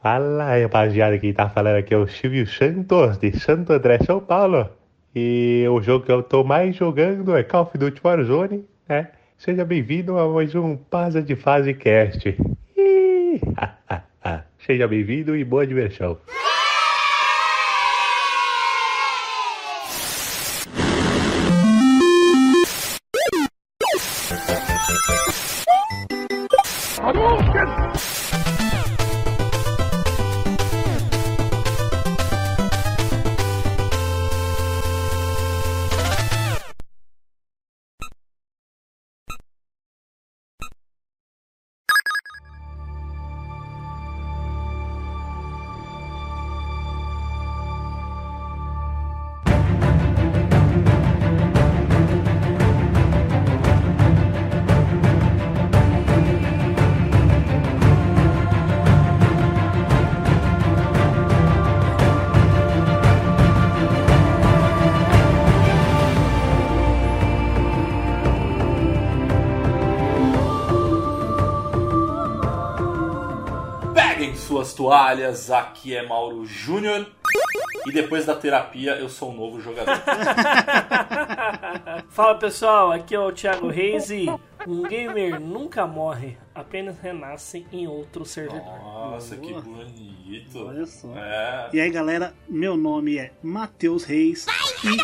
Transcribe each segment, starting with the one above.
Fala rapaziada, quem tá falando aqui é o Silvio Santos, de Santo André, São Paulo. E o jogo que eu tô mais jogando é Call of Duty Warzone, né? Seja bem-vindo a mais um Pasa de Fase Cast. Seja bem-vindo e boa diversão. Aqui é Mauro Júnior. E depois da terapia, eu sou um novo jogador. Fala pessoal, aqui é o Thiago Reis e um gamer nunca morre, apenas renasce em outro servidor. Nossa, que bonito. Olha só. É. E aí, galera, meu nome é Matheus Reis e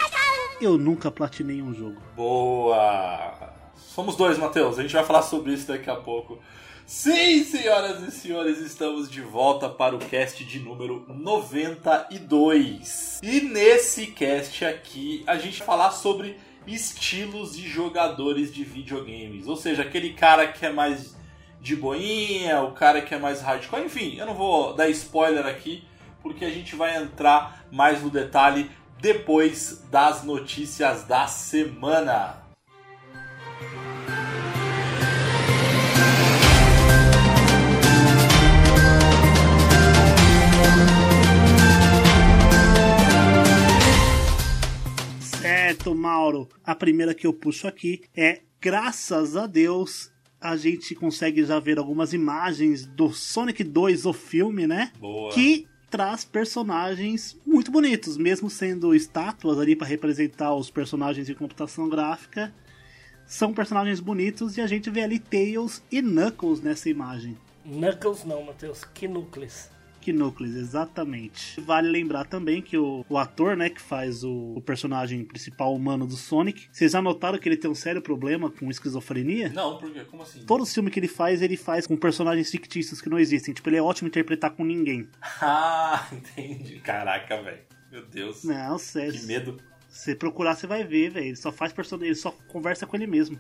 eu nunca platinei um jogo. Boa! Somos dois, Matheus. A gente vai falar sobre isso daqui a pouco. Sim, senhoras e senhores, estamos de volta para o cast de número 92. E nesse cast aqui, a gente vai falar sobre estilos de jogadores de videogames. Ou seja, aquele cara que é mais de boinha, o cara que é mais hardcore. Enfim, eu não vou dar spoiler aqui, porque a gente vai entrar mais no detalhe depois das notícias da semana. Certo, Mauro. A primeira que eu puxo aqui é, graças a Deus, a gente consegue já ver algumas imagens do Sonic 2, o filme, né? Boa. Que traz personagens muito bonitos, mesmo sendo estátuas ali para representar os personagens de computação gráfica. São personagens bonitos e a gente vê ali Tails e Knuckles nessa imagem. Knuckles não, Matheus, que núcleos. Knuckles, exatamente. Vale lembrar também que o, o ator, né, que faz o, o personagem principal humano do Sonic, vocês já notaram que ele tem um sério problema com esquizofrenia? Não, por quê? Como assim? Todo filme que ele faz, ele faz com personagens fictícios que não existem. Tipo, ele é ótimo interpretar com ninguém. Ah, entendi. Caraca, velho. Meu Deus. Não, sério. Que medo. Se você procurar, você vai ver, velho. Ele só faz personagem, ele só conversa com ele mesmo.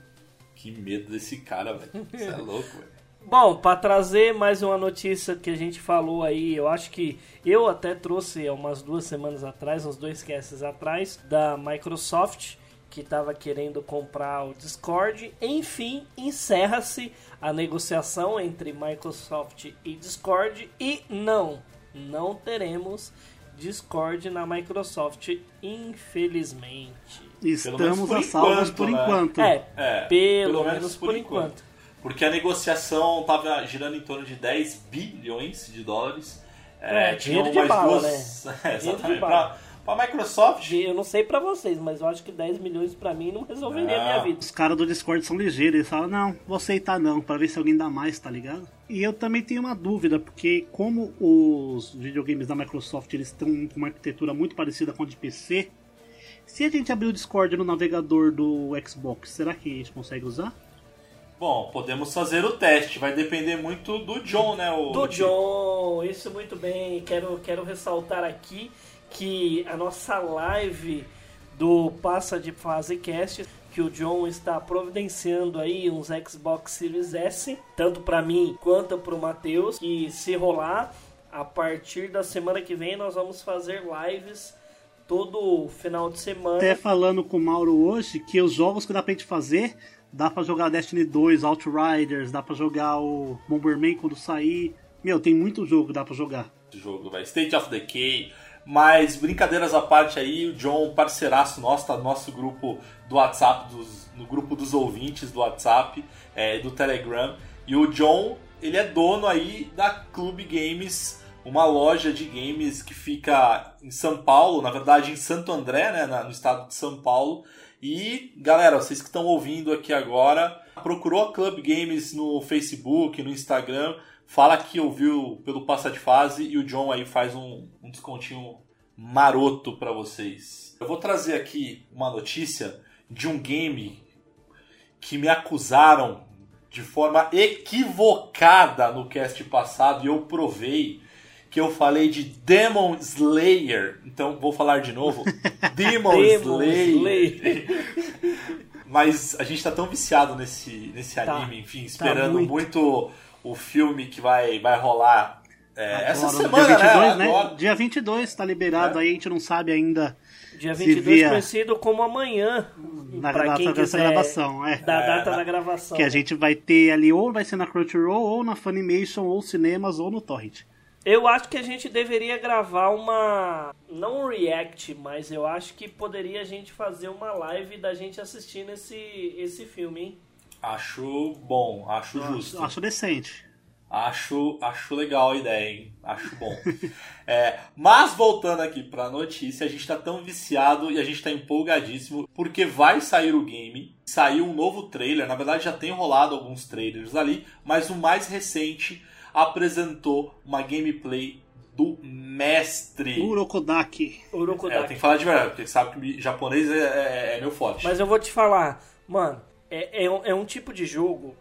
Que medo desse cara, velho. Você é louco, velho. Bom, para trazer mais uma notícia que a gente falou aí, eu acho que eu até trouxe há umas duas semanas atrás, uns dois casts atrás, da Microsoft, que estava querendo comprar o Discord. Enfim, encerra-se a negociação entre Microsoft e Discord e não, não teremos Discord na Microsoft, infelizmente. Estamos a salvos enquanto, por né? enquanto. É, É, pelo, menos, por enquanto. Porque a negociação tava girando em torno de 10 bilhões de dólares. É, dinheiro de mais bala, duas... É, Dinheiro de exatamente. Pra, pra Microsoft, Eu não sei pra vocês, mas eu acho que 10 milhões pra mim não resolveria a minha vida. Os caras do Discord são ligeiros, eles falam, não, vou aceitar não, pra ver se alguém dá mais, tá ligado? E eu também tenho uma dúvida, porque como os videogames da Microsoft eles estão com uma arquitetura muito parecida com a de PC, se a gente abrir o Discord no navegador do Xbox, será que a gente consegue usar? Bom, podemos fazer o teste. Vai depender muito do John, né? O, Do John, isso muito bem. Quero, quero ressaltar aqui que a nossa live do Passa de Fase Cast, que o John está providenciando aí uns Xbox Series S, tanto pra mim quanto pro Matheus, que se rolar, a partir da semana que vem nós vamos fazer lives todo final de semana. Até falando com o Mauro hoje que os jogos que dá pra gente fazer, dá pra jogar Destiny 2, Outriders, dá pra jogar o Bomberman quando sair. Meu, tem muito jogo que dá pra jogar. jogo, vai. State of Decay. Mas brincadeiras à parte aí, o John, parceiraço nosso, tá no nosso grupo do WhatsApp, dos- no grupo dos ouvintes do WhatsApp, é, do Telegram. E o John, ele é dono aí da Clube Games uma loja de games que fica em São Paulo, na verdade em Santo André, né, no estado de São Paulo. E galera, vocês que estão ouvindo aqui agora, procurou a Club Games no Facebook, no Instagram, fala que ouviu pelo Passa de Fase e o John aí faz um, um descontinho maroto para vocês. Eu vou trazer aqui uma notícia de um game que me acusaram de forma equivocada no cast passado e eu provei que eu falei de Demon Slayer. Então vou falar de novo. Demon, Demon Slayer. Slayer. Mas a gente tá tão viciado nesse, nesse tá, anime, enfim, tá esperando tá muito. muito. o filme que vai, vai rolar é, essa semana, dia 22, né? Agora... Dia 22 tá liberado, é. aí a gente não sabe ainda. Dia 22 via... conhecido como amanhã. Na data dessa gravação, é. Da data é, da gravação. Que a gente vai ter ali, ou vai ser na Crunchyroll, ou na Funimation, ou cinemas, ou no Torrent. Eu acho que a gente deveria gravar uma. Não um react, mas eu acho que poderia a gente fazer uma live da gente assistindo esse, esse filme, hein? Acho bom, acho justo. Acho, acho decente. Acho, acho legal a ideia, hein? Acho bom. é, mas voltando aqui pra notícia, a gente tá tão viciado e a gente tá empolgadíssimo porque vai sair o game. Saiu um novo trailer, na verdade já tem rolado alguns trailers ali, mas o mais recente apresentou uma gameplay do mestre. Urokodaki. Urokodaki. É, tem que falar de verdade, porque sabe que japonês é, é, é meu forte. Mas eu vou te falar, mano, é, é, um, é um tipo de jogo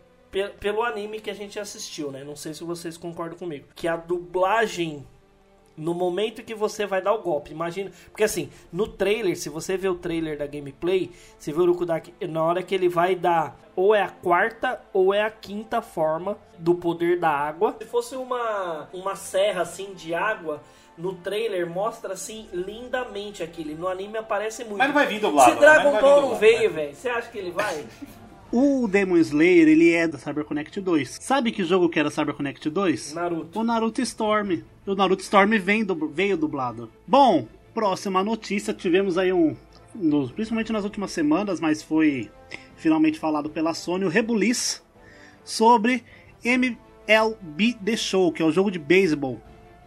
pelo anime que a gente assistiu, né? Não sei se vocês concordam comigo. Que a dublagem no momento que você vai dar o golpe. Imagina. Porque assim, no trailer, se você vê o trailer da gameplay, você vê o Urukudaki, na hora que ele vai dar ou é a quarta ou é a quinta forma do poder da água. Se fosse uma, uma serra assim de água. No trailer mostra assim lindamente aquele. No anime aparece muito. Mas não vai vir dublado. Se Dragon Ball não veio, velho, você acha que ele vai? O Demon Slayer, ele é da CyberConnect 2. Sabe que jogo que era CyberConnect 2? Naruto. O Naruto Storm. O Naruto Storm vem do, veio dublado. Bom, próxima notícia, tivemos aí um... Nos, principalmente nas últimas semanas, mas foi finalmente falado pela Sony, o Rebuliz sobre MLB The Show, que é o jogo de beisebol.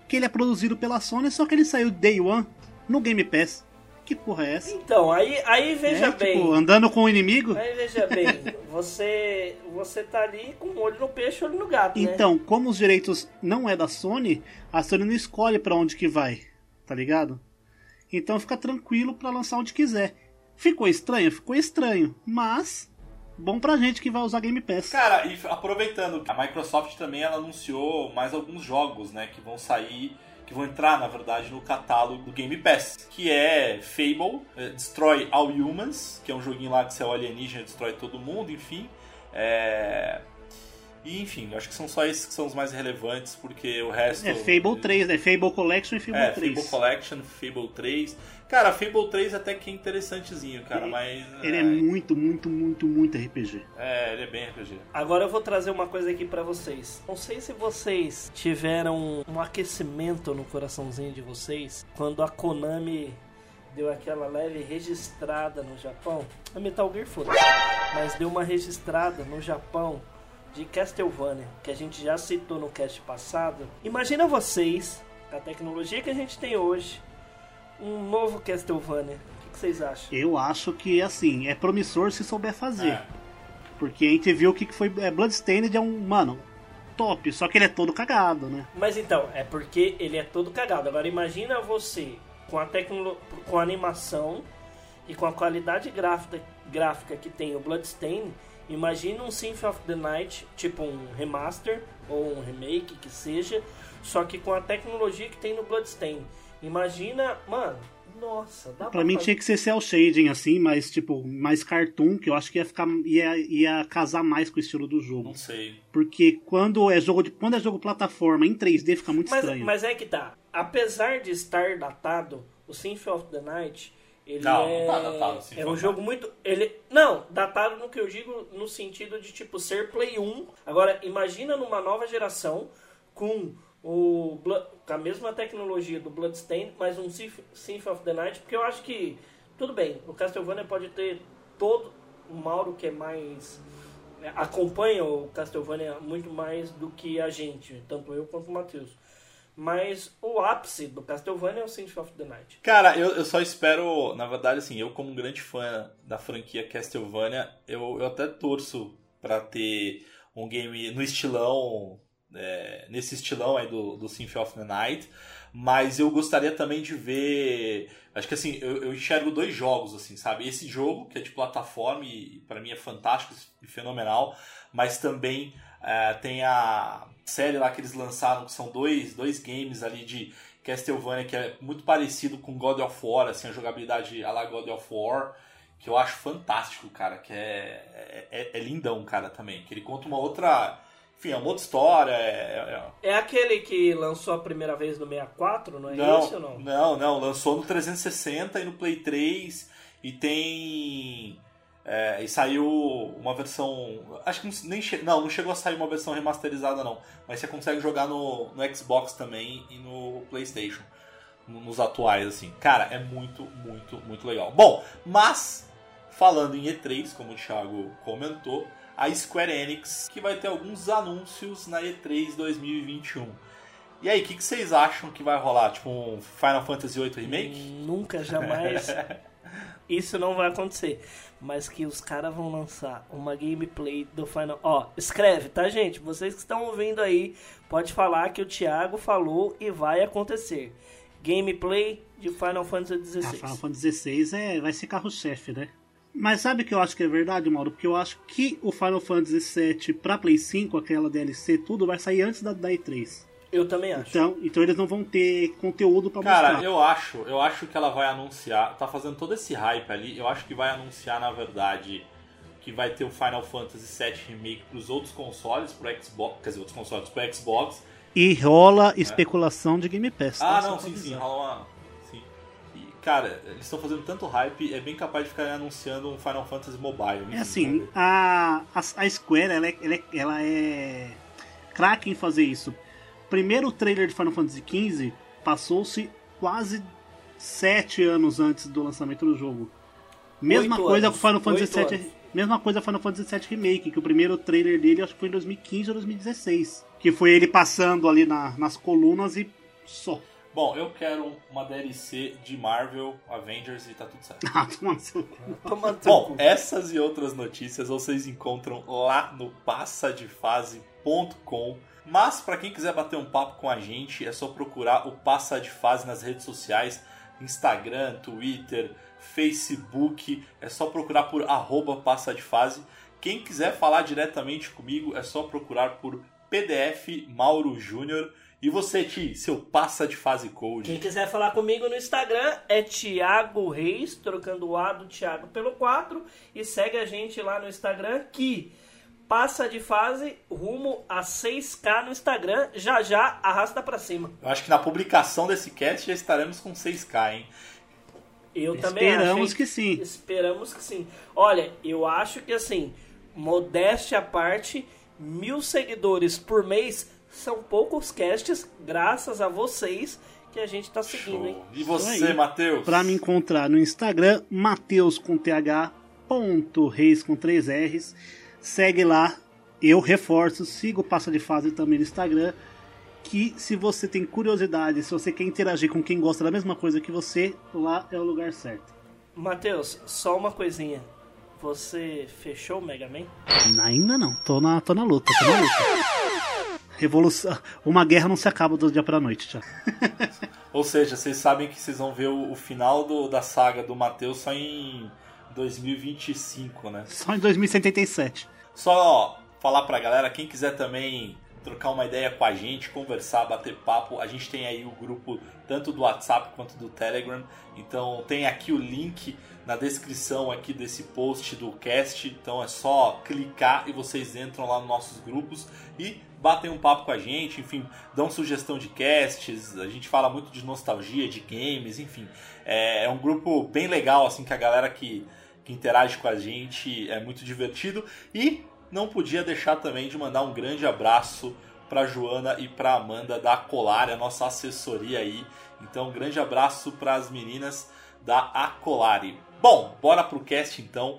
Que ele é produzido pela Sony, só que ele saiu Day One no Game Pass. Que porra é essa? Então, aí, aí veja é, bem. Tipo, andando com o inimigo? Aí veja bem, você, você tá ali com um olho no peixe e olho no gato. Né? Então, como os direitos não é da Sony, a Sony não escolhe para onde que vai, tá ligado? Então fica tranquilo para lançar onde quiser. Ficou estranho? Ficou estranho, mas bom pra gente que vai usar Game Pass. Cara, e aproveitando, a Microsoft também ela anunciou mais alguns jogos, né, que vão sair que vão entrar, na verdade, no catálogo do Game Pass, que é Fable, é, Destroy All Humans, que é um joguinho lá que você é o alienígena e destrói todo mundo, enfim. É... E enfim, acho que são só esses que são os mais relevantes, porque o resto. É Fable 3, né? Fable Collection e Fable é, 3. Fable Collection, Fable 3. Cara, Fable 3 até que é interessantezinho, cara, ele, mas. Ele é... é muito, muito, muito, muito RPG. É, ele é bem RPG. Agora eu vou trazer uma coisa aqui para vocês. Não sei se vocês tiveram um aquecimento no coraçãozinho de vocês quando a Konami deu aquela leve registrada no Japão. A Metal Gear foda mas deu uma registrada no Japão de Castlevania, que a gente já citou no cast passado. Imagina vocês, a tecnologia que a gente tem hoje, um novo Castlevania. O que, vocês acham? Eu acho que, assim, é promissor se souber fazer. É. Porque a gente viu que foi. É, Bloodstained é um. Mano, top, só que ele é todo cagado, né? Mas então, é porque ele é todo cagado. Agora imagina você com a tecnologia. com a animação e com a qualidade gráfica, gráfica que tem o Bloodstained Imagina um Symphony of the Night, tipo um remaster ou um remake que seja, só que com a tecnologia que tem no Bloodstain. Imagina, mano, nossa, dá pra, pra mim fazer... tinha que ser cel shading assim, mas tipo, mais cartoon, que eu acho que ia ficar ia, ia casar mais com o estilo do jogo. Não sei. Porque quando é jogo de quando é jogo plataforma em 3D fica muito mas, estranho. Mas é que tá. Apesar de estar datado, o Symphony of the Night ele não, é, não tá datado, é um jogo muito. Ele, não, datado no que eu digo no sentido de tipo ser Play 1. Agora, imagina numa nova geração com o mesma tecnologia do Bloodstained, mas um Symphony of the Night, porque eu acho que tudo bem, o Castlevania pode ter todo o Mauro que é mais é, acompanha o Castlevania muito mais do que a gente, tanto eu quanto o Matheus. Mas o ápice do Castlevania é o Symphony of the Night. Cara, eu, eu só espero, na verdade, assim, eu como um grande fã da franquia Castlevania, eu, eu até torço para ter um game no estilão, é, nesse estilão aí do, do Symphony of the Night, mas eu gostaria também de ver, acho que assim, eu, eu enxergo dois jogos, assim, sabe? Esse jogo, que é de plataforma e para mim é fantástico e fenomenal, mas também é, tem a série lá que eles lançaram, que são dois, dois games ali de Castlevania, que é muito parecido com God of War, assim, a jogabilidade a la God of War, que eu acho fantástico, cara, que é, é, é lindão, cara, também. Que ele conta uma outra. Enfim, é uma outra história. É, é... é aquele que lançou a primeira vez no 64, não é não, esse ou não? Não, não, lançou no 360 e no Play 3 e tem. É, e saiu uma versão. Acho que nem che... não, não chegou a sair uma versão remasterizada, não. Mas você consegue jogar no, no Xbox também e no PlayStation. Nos atuais, assim. Cara, é muito, muito, muito legal. Bom, mas falando em E3, como o Thiago comentou, a Square Enix, que vai ter alguns anúncios na E3 2021. E aí, o que, que, vocês acham que vai rolar? Tipo um Final Fantasy VIII Remake? Nunca, jamais. Isso não vai acontecer mas que os caras vão lançar uma gameplay do Final. Ó, escreve, tá, gente? Vocês que estão ouvindo aí, pode falar que o Thiago falou e vai acontecer. Gameplay de Final Fantasy XVI. Ah, Final Fantasy XVI é, vai ser carro-chefe, né? Mas sabe que eu acho que é verdade, Mauro? Porque eu acho que o Final Fantasy VII pra Play 5, aquela DLC, tudo vai sair antes da, da E3. Eu também acho. Então, então eles não vão ter conteúdo para mostrar. Cara, eu acho, eu acho que ela vai anunciar, tá fazendo todo esse hype ali, eu acho que vai anunciar na verdade que vai ter o Final Fantasy VII Remake pros outros consoles, pro Xbox, quer dizer, outros consoles pro Xbox. E rola é. especulação de Game Pass. Tá? Ah, tá? não, sim, sim, rola uma cara, eles estão fazendo tanto hype, é bem capaz de ficar anunciando um Final Fantasy Mobile. É assim, a, a, a Square, ela é, ela é, ela é craque em fazer isso primeiro trailer de Final Fantasy XV passou-se quase sete anos antes do lançamento do jogo. Mesma Oito coisa anos. com Final Fantasy VII. Mesma coisa Final Fantasy VII Remake, que o primeiro trailer dele acho que foi em 2015 ou 2016. Que foi ele passando ali na, nas colunas e só. Bom, eu quero uma DLC de Marvel Avengers e tá tudo certo. Ah, toma Bom, essas e outras notícias vocês encontram lá no passadefase.com. Mas para quem quiser bater um papo com a gente, é só procurar o Passa de Fase nas redes sociais, Instagram, Twitter, Facebook, é só procurar por arroba Passa de Fase. Quem quiser falar diretamente comigo, é só procurar por PDF Mauro Júnior. E você, Ti, seu passa de fase code. Quem quiser falar comigo no Instagram é Thiago Reis, trocando o A do Thiago pelo 4. E segue a gente lá no Instagram que passa de fase rumo a 6K no Instagram. Já já arrasta para cima. Eu acho que na publicação desse cast já estaremos com 6K, hein? Eu também Esperamos acho, que sim. Esperamos que sim. Olha, eu acho que assim, modéstia à parte, mil seguidores por mês são poucos casts, graças a vocês que a gente tá seguindo, Show. hein? E você, Matheus? Pra me encontrar no Instagram, Mateus com TH, ponto, reis com 3 R's. Segue lá. Eu reforço, siga o Passa de Fase também no Instagram. Que se você tem curiosidade, se você quer interagir com quem gosta da mesma coisa que você, lá é o lugar certo. Matheus, só uma coisinha. Você fechou o Mega Man? Ainda não, tô na, tô na luta, tô na luta. Revolução. Uma guerra não se acaba do dia pra noite já. Ou seja, vocês sabem que vocês vão ver o, o final do, da saga do Matheus só em 2025, né? Só em 2077. Só falar pra galera, quem quiser também trocar uma ideia com a gente, conversar, bater papo, a gente tem aí o grupo tanto do WhatsApp quanto do Telegram. Então tem aqui o link na descrição aqui desse post do cast. Então é só clicar e vocês entram lá nos nossos grupos e batem um papo com a gente, enfim, dão sugestão de casts. A gente fala muito de nostalgia, de games, enfim. É, é um grupo bem legal, assim, que a galera que que interage com a gente, é muito divertido. E não podia deixar também de mandar um grande abraço para Joana e para Amanda da Acolare, a nossa assessoria aí. Então, um grande abraço para as meninas da Acolare. Bom, bora pro cast então.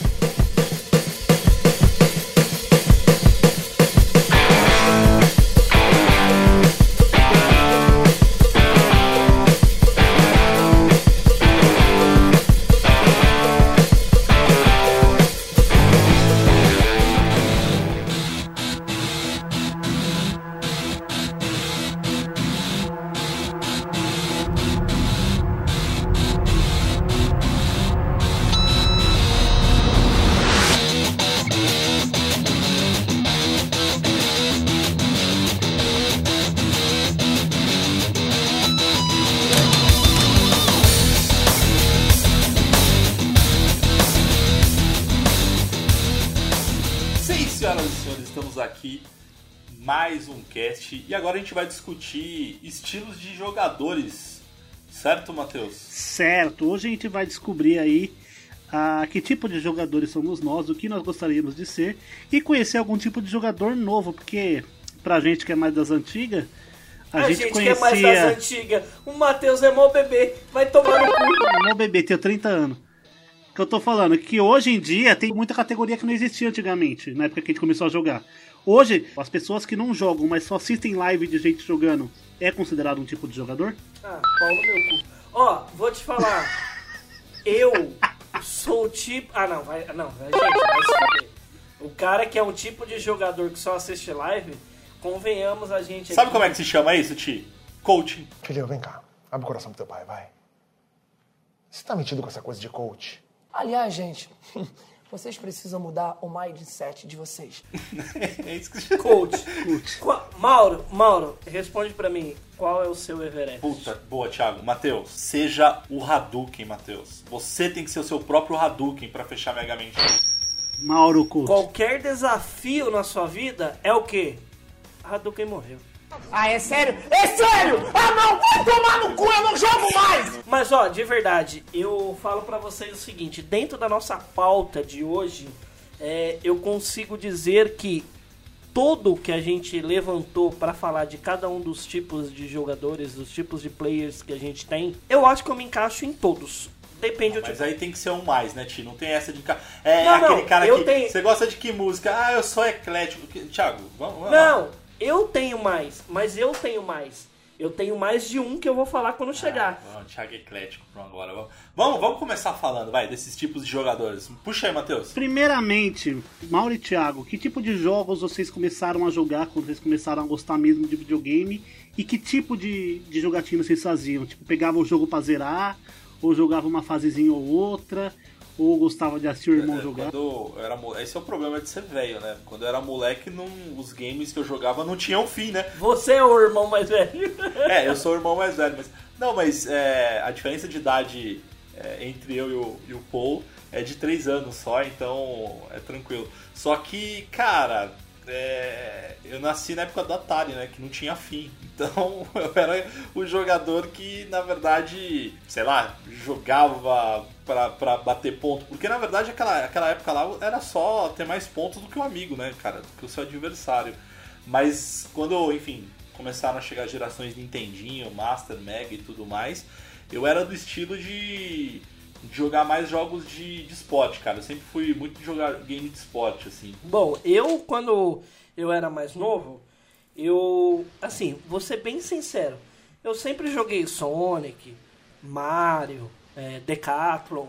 Aqui mais um cast e agora a gente vai discutir estilos de jogadores, certo, Matheus? Certo. Hoje a gente vai descobrir aí ah, que tipo de jogadores somos nós, o que nós gostaríamos de ser e conhecer algum tipo de jogador novo, porque pra gente que é mais das antigas, a, A, gente, gente, conhecia. que é mais das antigas. O Matheus é mó bebê. Vai tomar no cu. Meu bebê, tenho 30 anos. O que eu tô falando é que hoje em dia tem muita categoria que não existia antigamente, na época que a gente começou a jogar. Hoje, as pessoas que não jogam, mas só assistem live de gente jogando, é considerado um tipo de jogador? Ah, pau no meu cu. Ó, vou te falar. Eu sou o tipo. Ah, não, vai. Não, vai, gente, vai se fuder. O cara que é um tipo de jogador que só assiste live, convenhamos a gente. Sabe aqui- como é que se chama isso, Ti? Coaching. Filho, vem cá. Abre o coração pro teu pai, vai. Você tá metido com essa coisa de coach? Aliás, gente, vocês precisam mudar o mindset de vocês. É isso que Coach. Qua- Mauro, Mauro, responde pra mim. Qual é o seu Everest? Puta, boa, Thiago. Matheus, seja o Hadouken, Matheus. Você tem que ser o seu próprio Hadouken pra fechar Mega Man. Mauro Coach. Qualquer desafio na sua vida é o quê? Hadouken morreu. Ah, é sério? É sério! Ah, não! Vai tomar no cu, eu não jogo mais! Mas ó, de verdade, eu falo pra vocês o seguinte: dentro da nossa pauta de hoje, é, eu consigo dizer que todo que a gente levantou pra falar de cada um dos tipos de jogadores, dos tipos de players que a gente tem, eu acho que eu me encaixo em todos. Depende do Mas tipo. aí tem que ser um mais, né, Ti? Não tem essa de. É Não, aquele não, cara eu que. tenho- Você gosta de que música? Ah, eu sou eclético. Que- Thiago, vamos, vamos lá. Eu tenho mais, mas eu tenho mais. Eu tenho mais de um que eu vou falar quando chegar. Ah, Thiago eclético, pronto, agora. Vamos, vamos, começar falando, vai, desses tipos de jogadores. Puxa aí, Matheus. Primeiramente, Mauro e Thiago, que tipo de jogos vocês começaram a jogar quando vocês começaram a gostar mesmo de videogame? E que tipo de, de jogatina vocês faziam? Tipo, pegavam o jogo pra zerar? Ou jogava uma fasezinha ou outra? Ou gostava de assistir o irmão É, jogar? Quando eu era mo- Esse é o problema de ser velho, né? Quando eu era moleque, não... os games que eu jogava não tinham fim, né? Você é o irmão mais velho. É, eu sou o irmão mais velho, mas. Não, mas é, a diferença de idade é, entre eu e o, e o Paul é de 3 anos só, então é tranquilo. Só que, cara, é, eu nasci na época do Atari, né? Que não tinha fim. Então eu era o jogador que, na verdade, sei lá, jogava pra, pra bater ponto. Porque na verdade aquela, aquela época lá era só ter mais pontos do que o amigo, né, cara? Do que o seu adversário. Mas quando, enfim, começaram a chegar gerações Nintendinho, Master, Mega e tudo mais, eu era do estilo de, de jogar mais jogos de, de esporte, cara. Eu sempre fui muito de jogar game de esporte, assim. Bom, eu quando eu era mais novo, eu assim, vou ser bem sincero, eu sempre joguei Sonic, Mario, é, Decathlon,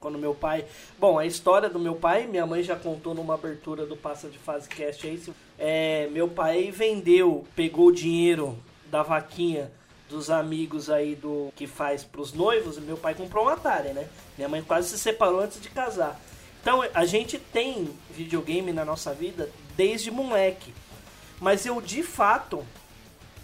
quando meu pai. Bom, a história do meu pai, minha mãe já contou numa abertura do Passa de Fase Cast se- É, meu pai vendeu, pegou o dinheiro da vaquinha dos amigos aí do que faz pros noivos, e meu pai comprou um Atari, né? Minha mãe quase se separou antes de casar. Então a gente tem videogame na nossa vida desde moleque. Mas eu de fato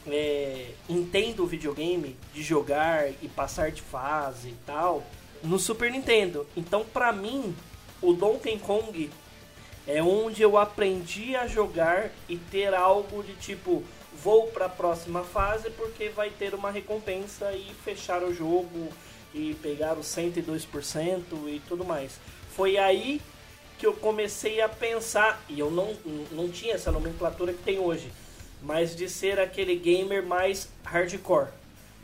é, entendo o videogame de jogar e passar de fase e tal no Super Nintendo. Então pra mim o Donkey Kong é onde eu aprendi a jogar e ter algo de tipo vou para a próxima fase porque vai ter uma recompensa e fechar o jogo e pegar os 102% e tudo mais. Foi aí que eu comecei a pensar, e eu não, não tinha essa nomenclatura que tem hoje, mas de ser aquele gamer mais hardcore.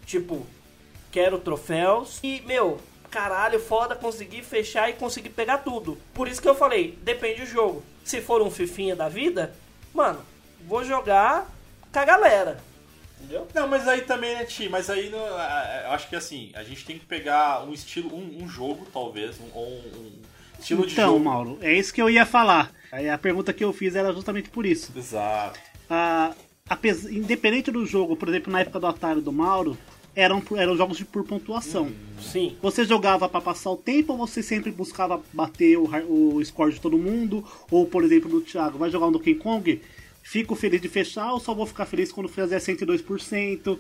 Tipo, quero troféus e, meu, caralho, foda conseguir fechar e conseguir pegar tudo. Por isso que eu falei, depende do jogo. Se for um fifinha da vida, mano, vou jogar com a galera. Entendeu? Não, mas aí também, né, Ti? Mas aí eu acho que assim, a gente tem que pegar um estilo, um, um jogo, talvez, um, ou um, um estilo de Então, jogo. Mauro, é isso que eu ia falar. Aí a pergunta que eu fiz era justamente por isso. Exato. Ah, apes- independente do jogo, por exemplo, na época do Atari do Mauro, eram, eram jogos de por pontuação. Sim. Você jogava pra passar o tempo ou você sempre buscava bater o, o score de todo mundo? Ou, por exemplo, do Thiago, vai jogar um Donkey Kong? Fico feliz de fechar ou só vou ficar feliz quando fizer 102%?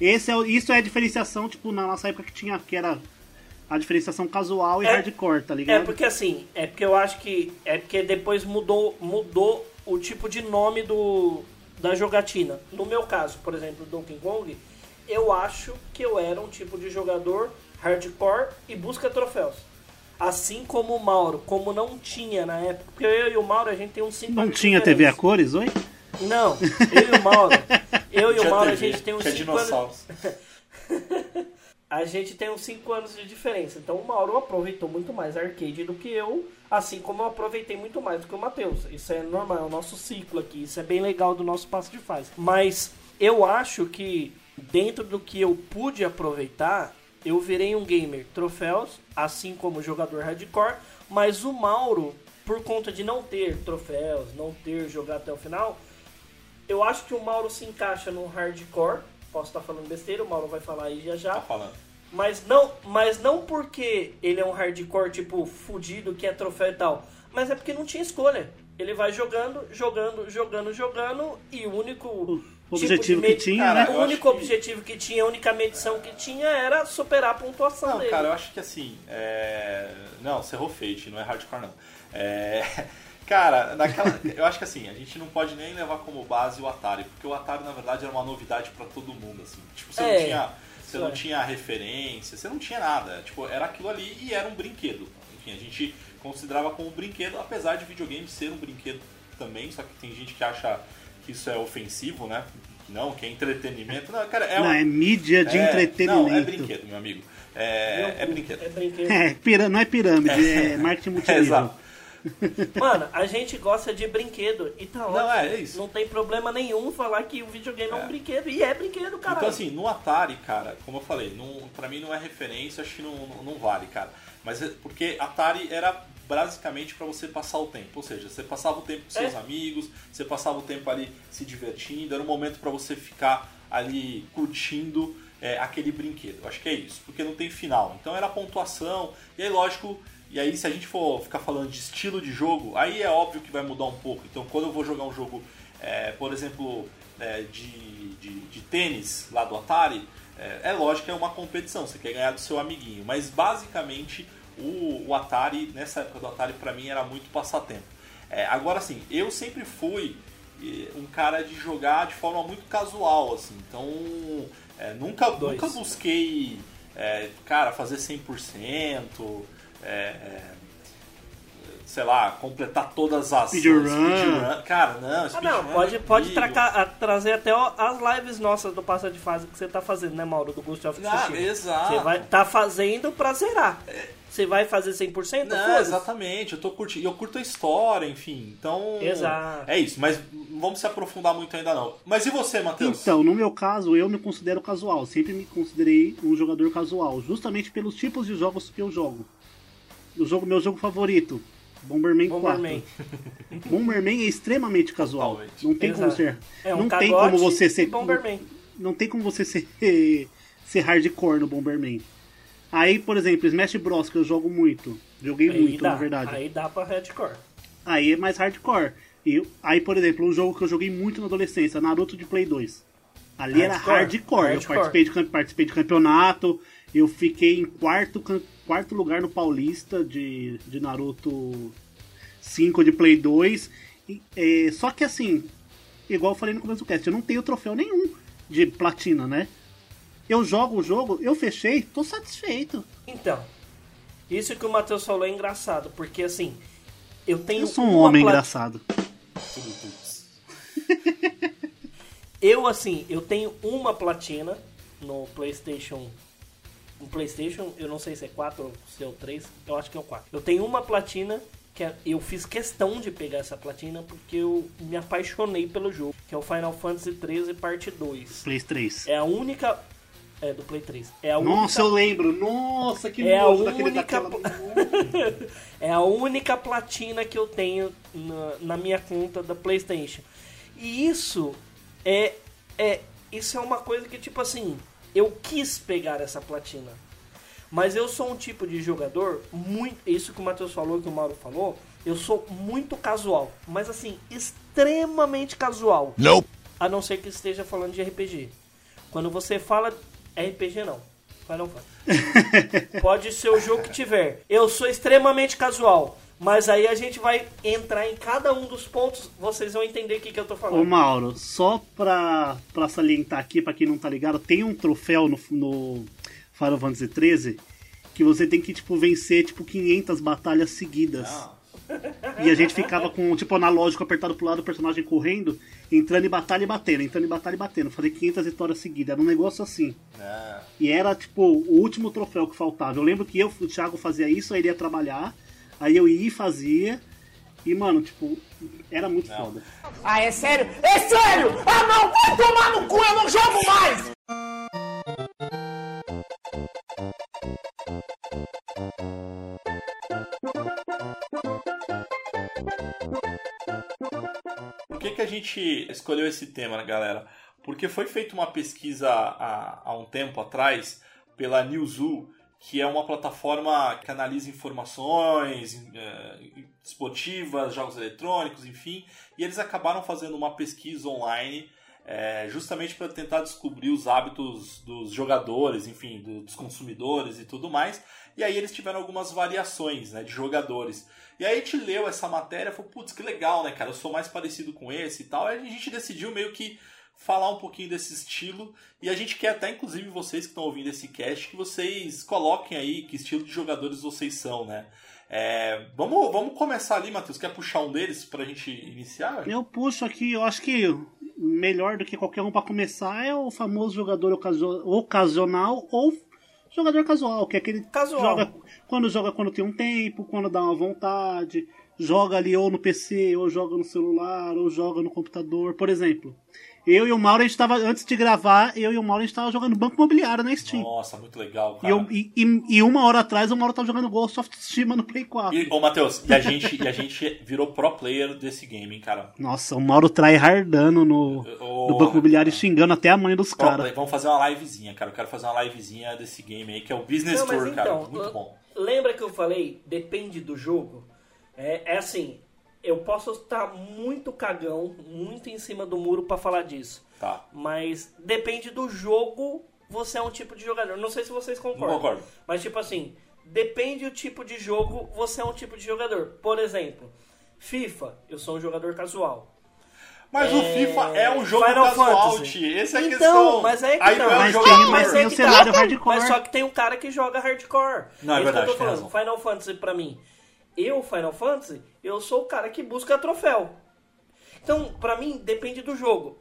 Esse é, isso é a diferenciação, tipo, na nossa época que tinha, que era a diferenciação casual e É- hardcore, tá É ligado? porque assim, é porque eu acho que é porque depois mudou mudou o tipo de nome do, da jogatina. No meu caso, por exemplo, Donkey Kong, eu acho que eu era um tipo de jogador hardcore e busca troféus. Assim como o Mauro, como não tinha na época, porque eu e o Mauro a gente tem um 5 Não tinha TV a cores, oi? Não, eu e o Mauro, eu e o Tinha Mauro a gente tem uns tinha 5 anos. dinossauros. A gente tem uns 5 anos de diferença. Então o Mauro aproveitou muito mais arcade do que eu, assim como eu aproveitei muito mais do que o Matheus. Isso é normal, é o nosso ciclo aqui. Isso é bem legal do nosso passo de fase. Mas eu acho que dentro do que eu pude aproveitar, eu virei um gamer troféus, assim como jogador hardcore, mas o Mauro, por conta de não ter troféus, não ter jogado até o final, eu acho que o Mauro se encaixa no hardcore. Posso estar falando besteira, o Mauro vai falar aí já já. Tá falando. Mas não, mas não porque ele é um hardcore, tipo, fudido, que é troféu e tal. Mas é porque não tinha escolha. Ele vai jogando, jogando, jogando, jogando, e o único. O tipo objetivo de que med- tinha, Cara, né? O único que- objetivo que tinha, a única medição que tinha era superar a pontuação Não, dele. cara, eu acho que assim. É... Não, Cerro Fate, não é hardcore não. É... Cara, naquela. eu acho que assim, a gente não pode nem levar como base o Atari, porque o Atari, na verdade, era uma novidade pra todo mundo, assim. Tipo, você É, não tinha. Você não é. tinha referência, você não tinha nada. Tipo, era aquilo ali e era um brinquedo. Enfim, a gente considerava como um brinquedo, apesar de videogame ser um brinquedo também, só que tem gente que acha que isso é ofensivo, né? Não, que é entretenimento. Não, cara, é Não, um- é mídia de é- entretenimento. Não, é brinquedo, meu amigo. É, é brinquedo. É brinquedo. É, pira- não é pirâmide, é, marketing É, multinível. exato. Mano, a gente gosta de brinquedo e tá ótimo. Não, é, é isso. Não tem problema nenhum falar que o videogame é, um brinquedo. E é brinquedo, cara. Então, assim, no Atari, cara, como eu falei, não, pra mim não é referência, acho que não, não, não vale, cara. Mas é porque Atari era basicamente pra você passar o tempo. Ou seja, você passava o tempo com seus É. amigos, você passava o tempo ali se divertindo, era um momento pra você ficar ali curtindo é, aquele brinquedo. Eu acho que é isso, porque não tem final. Então era pontuação, e aí, lógico. E aí, se a gente for ficar falando de estilo de jogo, aí é óbvio que vai mudar um pouco. Então, quando eu vou jogar um jogo, é, por exemplo, é, de, de, de tênis lá do Atari, é, é lógico que é uma competição, você quer ganhar do seu amiguinho. Mas, basicamente, o, o Atari, nessa época do Atari, pra mim, era muito passatempo. É, agora, assim, eu sempre fui um cara de jogar de forma muito casual, assim. Então, é, nunca, Dois. nunca busquei, é, cara, fazer 100%, é, é, sei lá, completar todas as... Speedrun. speedrun. Cara, não, Ah, não, speedrun pode, é pode tracar- a- trazer até as lives nossas do Passa de Fase que você tá fazendo, né, Mauro? Do Ghost of Ah, Tsushima. exato. Você vai tá fazendo pra zerar. Você vai fazer 100%? Não, exatamente, eu tô curtindo, eu curto a história, enfim. Então, Exato. é isso, mas não vamos se aprofundar muito ainda não. Mas e você, Matheus? Então, no meu caso, eu me considero casual. Sempre me considerei um jogador casual, justamente pelos tipos de jogos que eu jogo. O jogo, meu jogo favorito, Bomberman, Bomberman. 4. Bomberman é extremamente casual. Não tem como Exato. ser. É um não tem como você ser. Bomberman. Não tem como você ser, ser hardcore no Bomberman. Aí, por exemplo, Smash Bros, que eu jogo muito. Joguei Aí muito, dá, na verdade. Aí dá pra hardcore. Aí é mais hardcore. E aí, por exemplo, um jogo que eu joguei muito na adolescência, Naruto de Play 2. Ali era Hardcore. hardcore. Eu Hardcore. participei de, participei de campeonato, eu fiquei em quarto, cam- quarto lugar no Paulista de, de Naruto 5 de Play 2. E, é, só que assim, igual eu falei no começo do cast, eu não tenho troféu nenhum de platina, né? Eu jogo o jogo, eu fechei, tô satisfeito. Então, isso que o Matheus falou é engraçado, porque assim, eu tenho Eu sou um homem pla- engraçado. Eu, assim, eu tenho uma platina no PlayStation. No PlayStation, eu não sei se é 4 ou se é o 3, eu acho que é o 4. Eu tenho uma platina que é- eu fiz questão de pegar essa platina porque eu me apaixonei pelo jogo, que é o Final Fantasy 13 parte 2. Play 3. É a única. É, do Play 3. É a Nossa, única eu lembro. Nossa, que É nojo única- daquela... é a única platina que eu tenho na, na minha conta da PlayStation. E isso é, é isso é uma coisa que tipo assim, eu quis pegar essa platina. Mas eu sou um tipo de jogador muito, isso que o Matheus falou, que o Mauro falou, eu sou muito casual, mas assim, extremamente casual. Nope. A não ser que esteja falando de RPG. Quando você fala RPG não. Final Fantasy. Pode ser o jogo que tiver. Eu sou extremamente casual. Mas aí a gente vai entrar em cada um dos pontos, vocês vão entender o que, que eu tô falando. Ô Mauro, só pra, pra salientar aqui, pra quem não tá ligado, tem um troféu no, no Final Fantasy XIII que você tem que, tipo, vencer, tipo, 500 batalhas seguidas. E a gente ficava com, tipo, analógico apertado pro lado, o personagem correndo, entrando em batalha e batendo, entrando em batalha e batendo. Fazer 500 vitórias seguidas. Era um negócio assim. É. E era, tipo, o último troféu que faltava. Eu lembro que eu, o Thiago fazia isso, aí ele ia trabalhar, aí eu ia e fazia. E, mano, tipo, era muito foda. Ah, é sério? É sério! Ah, não! Vai tomar no cu! Eu não jogo mais! Por que, que a gente escolheu esse tema, né, galera? Porque foi feita uma pesquisa há, há um tempo atrás pela Newzoo, que é uma plataforma que analisa informações eh, esportivas, jogos eletrônicos, enfim, e eles acabaram fazendo uma pesquisa online eh, justamente para tentar descobrir os hábitos dos jogadores, enfim, do- dos consumidores e tudo mais. E aí eles tiveram algumas variações né, de jogadores. E aí a gente leu essa matéria e falou, putz, que legal, né, cara? Eu sou mais parecido com esse e tal. Aí a gente decidiu meio que falar um pouquinho desse estilo. E a gente quer até, inclusive, vocês que estão ouvindo esse cast, que vocês coloquem aí que estilo de jogadores vocês são, né? É, vamos, vamos começar ali, Matheus. Quer puxar um deles pra gente iniciar? Eu puxo aqui, eu acho que melhor do que qualquer um pra começar é o famoso jogador ocasio- ocasional ou jogador casual, que é aquele que Casual. joga quando joga quando tem um tempo, quando dá uma vontade, joga ali ou no PC, ou joga no celular, ou joga no computador, por exemplo. Eu e o Mauro, a gente tava, antes de gravar, eu e o Mauro, a gente tava jogando Banco Imobiliário na Steam. Nossa, muito legal, E, cara. eu- e- e- e uma hora atrás o Mauro tava jogando Ghost of Tsushima no Play 4. E, ô, Matheus, e a, gente, e a gente virou pro player desse game, hein, cara. Nossa, o Mauro tryhardando no, Ô, no Banco Imobiliário e xingando até a mãe dos caras. Vamos fazer uma livezinha, cara. Eu quero fazer uma livezinha desse game aí, que é o Business Não, mas Tour, cara. então, Muito l- bom. Lembra que eu falei, depende do jogo? É, é assim, eu posso estar muito cagão, muito em cima do muro pra falar disso. Tá. Mas depende do jogo, você é um tipo de jogador. Não sei se vocês concordam. Não concordo. Mas tipo assim, depende do tipo de jogo, você é um tipo de jogador. Por exemplo, FIFA, eu sou um jogador casual. Mas o FIFA é um jogo Final casual, Fantasy. Ti. Essa é a então, questão. mas é que Aí não. é um Mas tem- mas tem o que cenário hardcore. Mas só que tem um cara que joga hardcore. Não, é que verdade, eu tô falando. Final Fantasy pra mim. Eu, Final Fantasy, eu sou o cara que busca troféu. Então, pra mim, depende do jogo.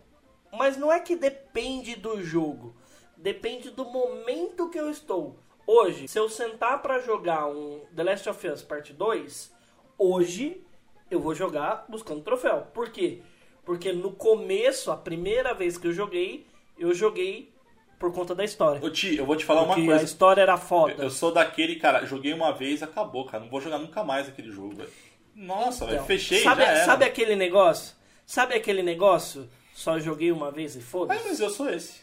Mas não é que depende do jogo. Depende do momento que eu estou. Hoje, se eu sentar pra jogar um The Last of Us Part 2, hoje eu vou jogar buscando troféu. Por quê? Porque no começo, a primeira vez que eu joguei, eu joguei por conta da história. Ô, Ti, eu vou te falar uma Porque a coisa. história era foda. Eu sou daquele, cara, joguei uma vez, acabou, cara. Não vou jogar nunca mais aquele jogo, velho. Nossa, velho, Então, fechei, sabe, já era. sabe aquele negócio? Sabe aquele negócio? Só joguei uma vez e foda-se? mas eu sou esse.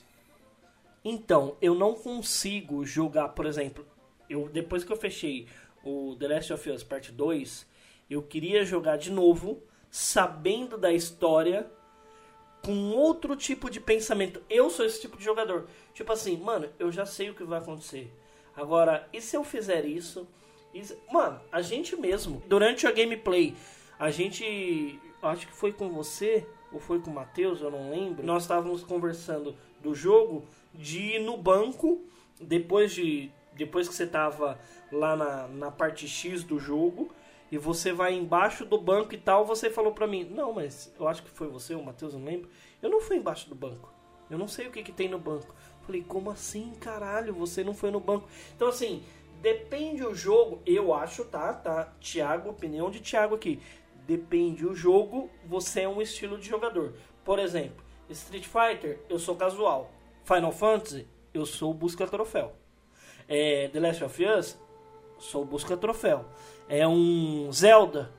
Então, eu não consigo jogar, por exemplo, eu depois que eu fechei o The Last of Us Part 2, eu queria jogar de novo, sabendo da história, com outro tipo de pensamento. Eu sou esse tipo de jogador. Tipo assim, mano, eu já sei o que vai acontecer. Agora, e se eu fizer isso? Mano, a gente mesmo, durante a gameplay, a gente. Acho que foi com você, ou foi com o Matheus, eu não lembro. Nós estávamos conversando do jogo de ir no banco, depois de. Depois que você tava lá na, na parte X do jogo, e você vai embaixo do banco e tal, você falou pra mim, não, mas eu acho que foi você, o Matheus, não lembro. Eu não fui embaixo do banco. Eu não sei o que, que tem no banco. Falei, como assim, caralho? Você não foi no banco. Então, assim, depende o jogo, eu acho, tá? Tá, Thiago, opinião de Thiago aqui. Depende o jogo, você é um estilo de jogador. Por exemplo, Street Fighter, eu sou casual. Final Fantasy, eu sou busca troféu. É, The Last of Us, sou busca troféu. É um Zelda,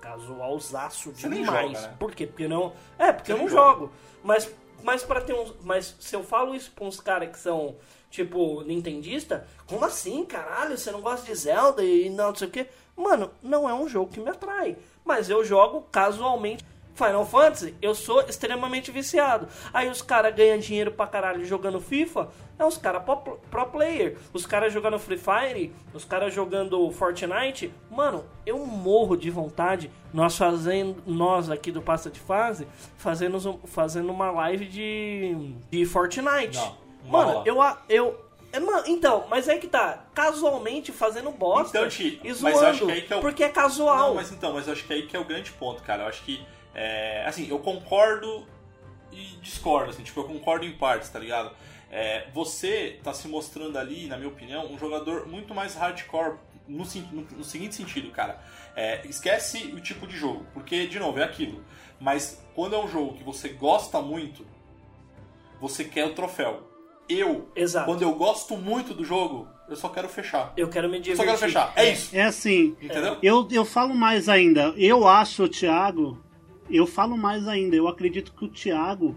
casualzaço demais. joga, né? Por quê? Porque não. É, porque Você eu não joga. jogo. Mas, mas para ter uns. Mas se eu falo isso pra uns caras que são, tipo, nintendista, como assim, caralho? Você não gosta de Zelda e não, não sei o quê? Mano, não é um jogo que me atrai. Mas eu jogo casualmente. Final Fantasy, eu sou extremamente viciado. Aí os caras ganham dinheiro pra caralho jogando FIFA, é os caras pro, pro player. Os caras jogando Free Fire, os caras jogando Fortnite. Mano, eu morro de vontade, nós fazendo, nós aqui do Passa de Fase, fazendo, fazendo uma live de, de Fortnite. Não, Mano, eu, a- eu, é, então, mas é que tá, casualmente fazendo bosta Então, Ti, e mas zoando, eu acho que aí que é o- porque é casual. Não, mas então, mas eu acho que aí que é o grande ponto, cara. Eu acho que, é, assim, eu concordo e discordo, assim, tipo, eu concordo em partes, tá ligado? É, você tá se mostrando ali, na minha opinião, um jogador muito mais hardcore no, no- no seguinte sentido, cara. É, esquece o tipo de jogo, porque, de novo, é aquilo. Mas quando é um jogo que você gosta muito, você quer o troféu. Eu, Exato. quando eu gosto muito do jogo, eu só quero fechar. Eu quero me Eu divertir. só quero fechar. É isso. É assim, Entendeu? eu, eu falo mais ainda. Eu acho o Thiago. Eu falo mais ainda. Eu acredito que o Thiago,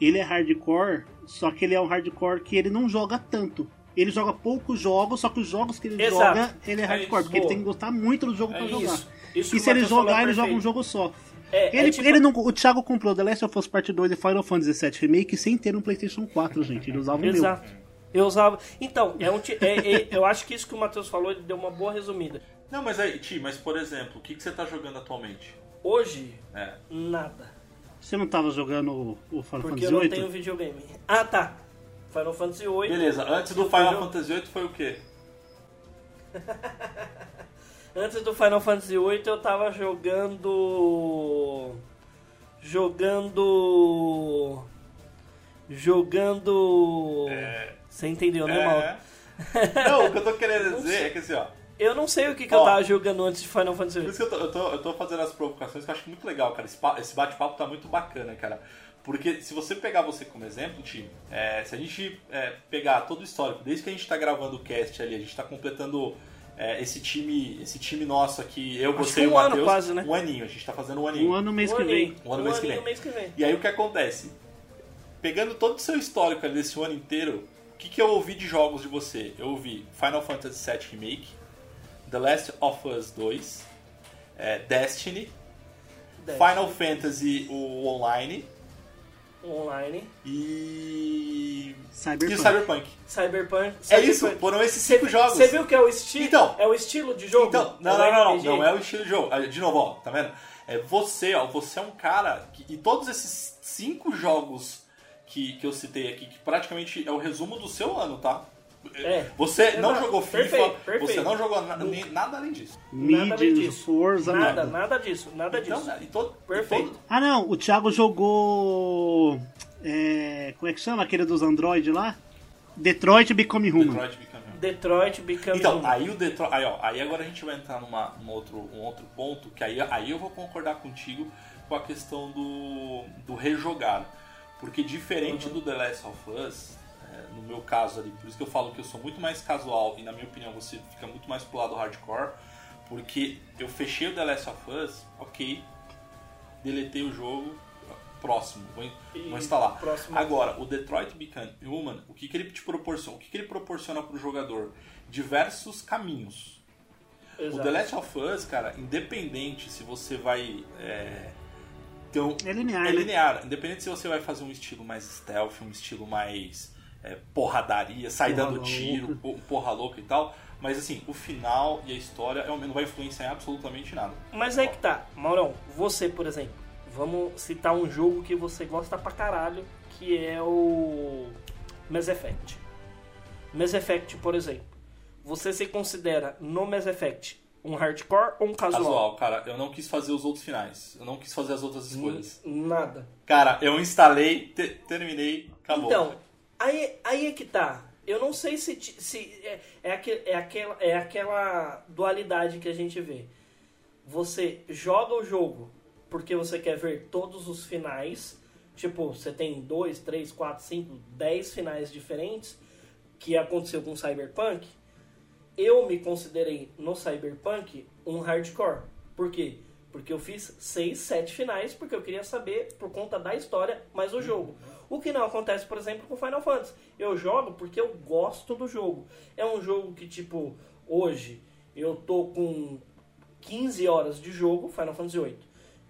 ele é hardcore, só que ele é um hardcore que ele não joga tanto. Ele joga poucos jogos, só que os jogos que ele Exato. joga, ele é É hardcore, isso, porque ele tem que gostar muito do jogo É pra isso. jogar. Isso E se ele falou jogar, é ele joga um perfeito. jogo só. É, Ele, é tipo- ele não, o Thiago comprou The Last of Us Part 2 e Final Fantasy VII Remake sem ter um PlayStation 4, gente. Ele usava o meu. Exato. Eu usava. Então, é um é- é- eu acho que isso que o Matheus falou, ele deu uma boa resumida. Não, mas aí, Ti, mas por exemplo, o que, que você tá jogando atualmente? Hoje, É. nada. Você não tava jogando o, Final Porque Fantasy eu não 8? tenho videogame. Ah, tá. Final Fantasy VIII. Beleza, antes do Final Fantasy VIII foi o quê? Antes do Final Fantasy VIII eu tava jogando. Jogando. Jogando. Você entendeu, né? É. Não, o que eu tô querendo dizer é que assim, ó. Eu não sei o que, que Ó. eu tava jogando antes de Final Fantasy Por VIII. isso que eu tô, eu, tô, eu tô fazendo as provocações que eu acho muito legal, cara. Esse, pa- esse bate-papo tá muito bacana, cara. Porque se você pegar você como exemplo, time, é, se a gente é, pegar todo o histórico, desde que a gente tá gravando o cast ali, a gente tá completando é, esse time esse time nosso aqui, eu, Acho você e o um ano Matheus, quase, né? um aninho, a gente tá fazendo um aninho. Um ano, mês Um que vem. Um ano mês que vem. mês que vem. E aí o que acontece? Pegando todo o seu histórico ali desse ano inteiro, o que, que eu ouvi de jogos de você? Eu ouvi Final Fantasy VII Remake, The Last of Us 2, é, Destiny, Destiny. Final Fantasy o Online Online. e. Cyberpunk. E o Cyberpunk. Cyberpunk. É Cyberpunk. isso, foram esses cinco Cê- jogos. Você viu que é o estilo? Então. é o estilo de jogo? Então, não, não, não, não, não é o estilo de jogo. Ah, De novo, ó, tá vendo? É você, ó, você é um cara que, e todos esses cinco jogos que, que eu citei aqui, que praticamente é o resumo do seu ano, tá? É. Você não Exato. jogou FIFA, Perfeito, perfeito. você não jogou na- nem- nada além disso. Nada além disso. Forza, Nada, nada. nada disso, nada Então, disso. e todo, e Perfeito. todo- Ah, não. O Thiago jogou... é, como é que chama? Aquele dos Android lá? Detroit Become Human. Detroit Become Human. Detroit Become Então, Human. aí o Detroit. Aí, ó, aí agora a gente vai entrar numa, num outro, um outro ponto, que aí, aí eu vou concordar contigo com a questão do, do rejogar. Porque diferente Uhum. do The Last of Us, no meu caso ali, por isso que eu falo que eu sou muito mais casual e na minha opinião você fica muito mais pro lado hardcore, porque eu fechei o The Last of Us, ok, deletei o jogo, próximo, vou, vou instalar. próximo. Agora, o Detroit Become Human, o que, que ele te proporciona? O que, que ele proporciona pro jogador? Diversos caminhos. O Exato. The Last of Us, cara, independente se você vai. É, um- É linear, é né? linear. Independente se você vai fazer um estilo mais stealth, um estilo mais é, porradaria, Porra dando tiro, louca. porra louca e tal. Mas assim, o final e a história é- não vai influenciar em absolutamente nada. Mas aí que tá, Maurão, você, por exemplo, vamos citar um jogo que você gosta pra caralho, que é o Mass Effect. Mass Effect, por exemplo, você se considera no Mass Effect um hardcore ou um casual? Casual, cara, eu não quis fazer os outros finais. Eu não quis fazer as outras escolhas. Nada. Cara, eu instalei, te- terminei, acabou. Então, aí, aí é que tá. Eu não sei se, se é, é, é aquela, é aquela dualidade que a gente vê. Você joga o jogo porque você quer ver todos os finais. Tipo, você tem dois, três, quatro, cinco, dez finais diferentes que aconteceu com Cyberpunk. Eu me considerei no Cyberpunk um hardcore. Por quê? Porque eu fiz seis, sete finais porque eu queria saber por conta da história mais o jogo. O que não acontece, por exemplo, com Final Fantasy. Eu jogo porque eu gosto do jogo. É um jogo que, tipo, hoje eu tô com 15 horas de jogo, Final Fantasy VIII.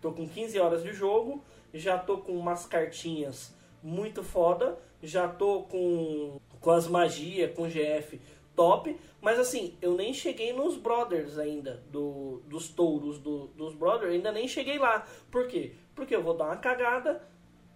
Tô com 15 horas de jogo, já tô com umas cartinhas muito foda, já tô com, com as magias, com GF top, mas assim, eu nem cheguei nos Brothers ainda, do, dos touros do, dos Brothers, ainda nem cheguei lá. Por quê? Porque eu vou dar uma cagada,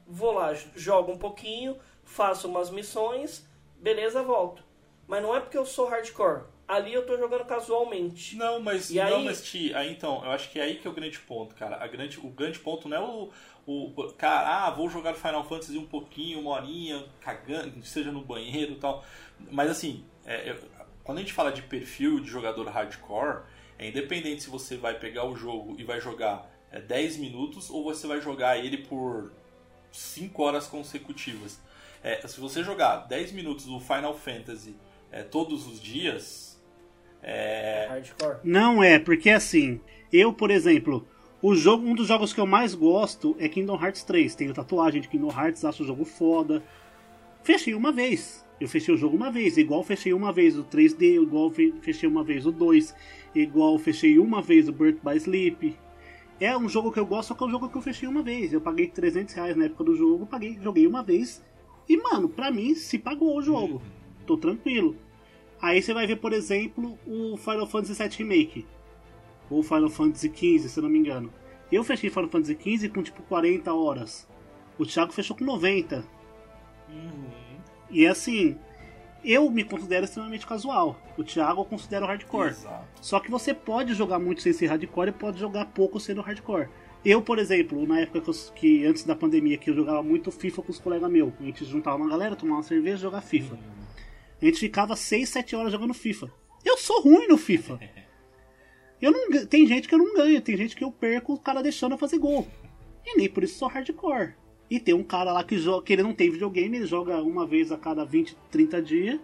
vou lá, jogo um pouquinho, faço umas missões, beleza, volto. Mas não é porque eu sou hardcore. Ali eu tô jogando casualmente. Não, mas, E não, aí- mas Ti, aí então, eu acho que é aí que é o grande ponto, cara. A grande, o grande ponto não é o, o. Cara, ah, vou jogar Final Fantasy um pouquinho, uma horinha, cagando, seja no banheiro e tal. Mas assim, é, eu- quando a gente fala de perfil de jogador hardcore, é independente se você vai pegar o jogo e vai jogar é, 10 minutos ou você vai jogar ele por 5 horas consecutivas. É, se você jogar 10 minutos do Final Fantasy é, todos os dias, é, Hardcore. Não é, porque assim, eu, por exemplo, o jogo, um dos jogos que eu mais gosto é Kingdom Hearts 3. Tenho tatuagem de Kingdom Hearts, acho o jogo foda. Fechei uma vez. Eu fechei o jogo uma vez, igual fechei uma vez o 3D, igual fe- fechei uma vez o 2, igual fechei uma vez o Birth by Sleep. É um jogo que eu gosto, só que é um jogo que eu fechei uma vez. Eu paguei 300 reais na época do jogo, paguei, joguei uma vez. E, mano, pra mim, se pagou o jogo. Tô tranquilo. Aí você vai ver, por exemplo, o Final Fantasy VII Remake. Ou Final Fantasy XV, se eu não me engano. Eu fechei Final Fantasy XV com tipo 40 horas. O Thiago fechou com 90. E assim, eu me considero extremamente casual. O Thiago eu considero hardcore. Exato. Só que você pode jogar muito sem ser hardcore e pode jogar pouco sendo hardcore. Eu, por exemplo, na época que, eu- que antes da pandemia, que eu jogava muito FIFA com os colegas meus. A gente juntava uma galera, tomava uma cerveja e jogava FIFA. A gente ficava 6, 7 horas jogando FIFA. Eu sou ruim no FIFA. Eu não, tem gente que eu não ganho, tem gente que eu perco o cara deixando eu fazer gol. E nem por isso sou hardcore. E tem um cara lá que joga, que ele não tem videogame, ele joga uma vez a cada 20, 30 dias,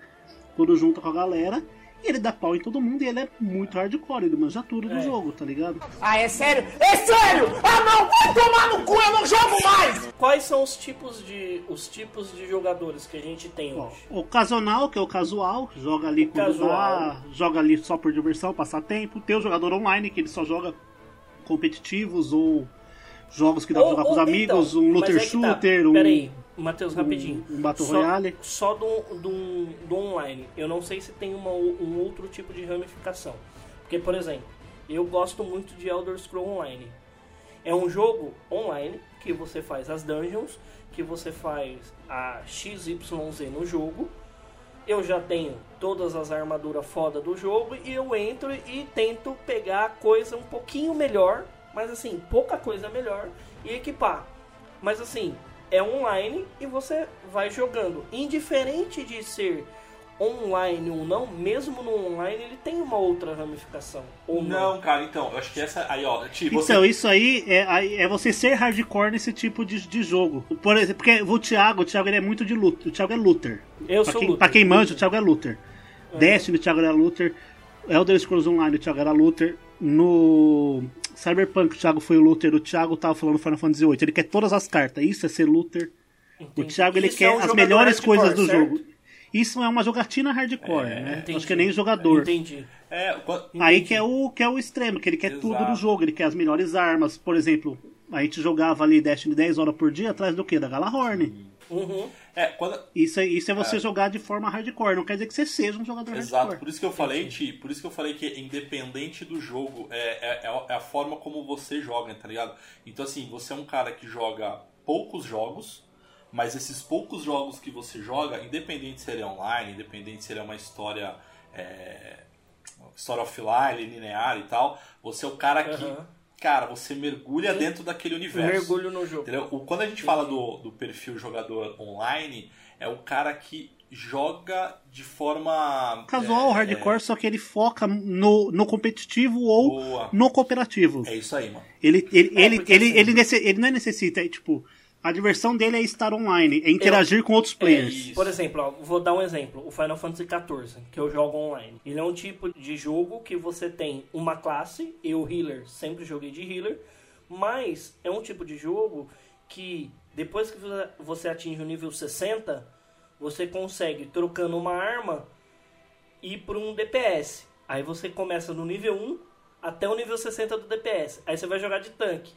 quando junta com a galera, e ele dá pau em todo mundo e ele é muito hardcore, ele manja tudo do É. jogo, tá ligado? Ah, é sério? É sério? Ah, não! Vai tomar no cu, eu não jogo mais! Quais são os tipos de os tipos de jogadores que a gente tem Ó, hoje? o ocasional, que é o casual, joga ali dá, joga ali só por diversão, passar tempo. Tem o jogador online, que ele só joga competitivos ou jogos que dá pra jogar com os ou- amigos, então, um looter é tá. shooter, um... Peraí, Matheus, rapidinho. um Battle só, Royale. Só do, do, do online. Eu não sei se tem uma, um outro tipo de ramificação. Porque, por exemplo, eu gosto muito de Elder Scrolls Online. É um jogo online que você faz as dungeons, que você faz a XYZ no jogo. Eu já tenho todas as armaduras foda do jogo e eu entro e tento pegar a coisa um pouquinho melhor, mas assim, pouca coisa melhor e equipar. Mas assim, é online e você vai jogando. Indiferente de ser online ou não, mesmo no online ele tem uma outra ramificação. Ou não. Não, cara, então, eu acho que essa. Aí, ó, Ti, você. Então, isso aí é, é você ser hardcore nesse tipo de, de jogo. Por exemplo, porque o Thiago, o Thiago ele é muito de luta. O Thiago é looter. Eu pra sou quem, looter. Pra quem manja, o Thiago é looter. Destiny, o Thiago era looter. Elder Scrolls Online, o Thiago era looter. No Cyberpunk, o Thiago foi o looter. O Thiago tava falando Final Fantasy VIII. Ele quer todas as cartas. Isso é ser looter. O Entendi. Thiago, ele Isso quer é um as melhores coisas do certo? jogo. Isso é uma jogatina hardcore, né? Entendi. Acho que é nem jogador. Entendi. É, Aí que é o que é o extremo, que ele quer tudo Exato. do jogo, ele quer as melhores armas. Por exemplo, a gente jogava ali Destiny 10 horas por dia atrás do que? Da Galahorn. Uhum. é, quando, Isso é, isso é você jogar de forma hardcore, não quer dizer que você seja um jogador Exato, hardcore. por isso que eu falei, Ti, por isso que eu falei que independente do jogo, é, é, é a forma como você joga, tá ligado? Então assim, você é um cara que joga poucos jogos, mas esses poucos jogos que você joga, independente se ele é online, independente se ele é uma história. É, história offline, linear e tal, você é o cara que. Cara, você mergulha dentro daquele universo. Mergulho no jogo. Entendeu? O- Quando a gente fala do, do perfil jogador online, é o cara que joga de forma. Casual, é, hardcore, só que ele foca no, no competitivo ou Boa. no cooperativo. É isso aí, mano. Ele, ele, É, ele, ele, assim- ele, nece- ele não necessita, é, tipo, a diversão dele é estar online, é interagir com outros players. isso. Por exemplo, ó, vou dar um exemplo. O Final Fantasy XIV, que eu jogo online. Ele é um tipo de jogo que você tem uma classe, eu healer, sempre joguei de healer, mas é um tipo de jogo que depois que você- você atinge o nível 60, você consegue, trocando uma arma, ir para um DPS. Aí você começa no nível 1 até o nível 60 do DPS. Aí você vai jogar de tanque.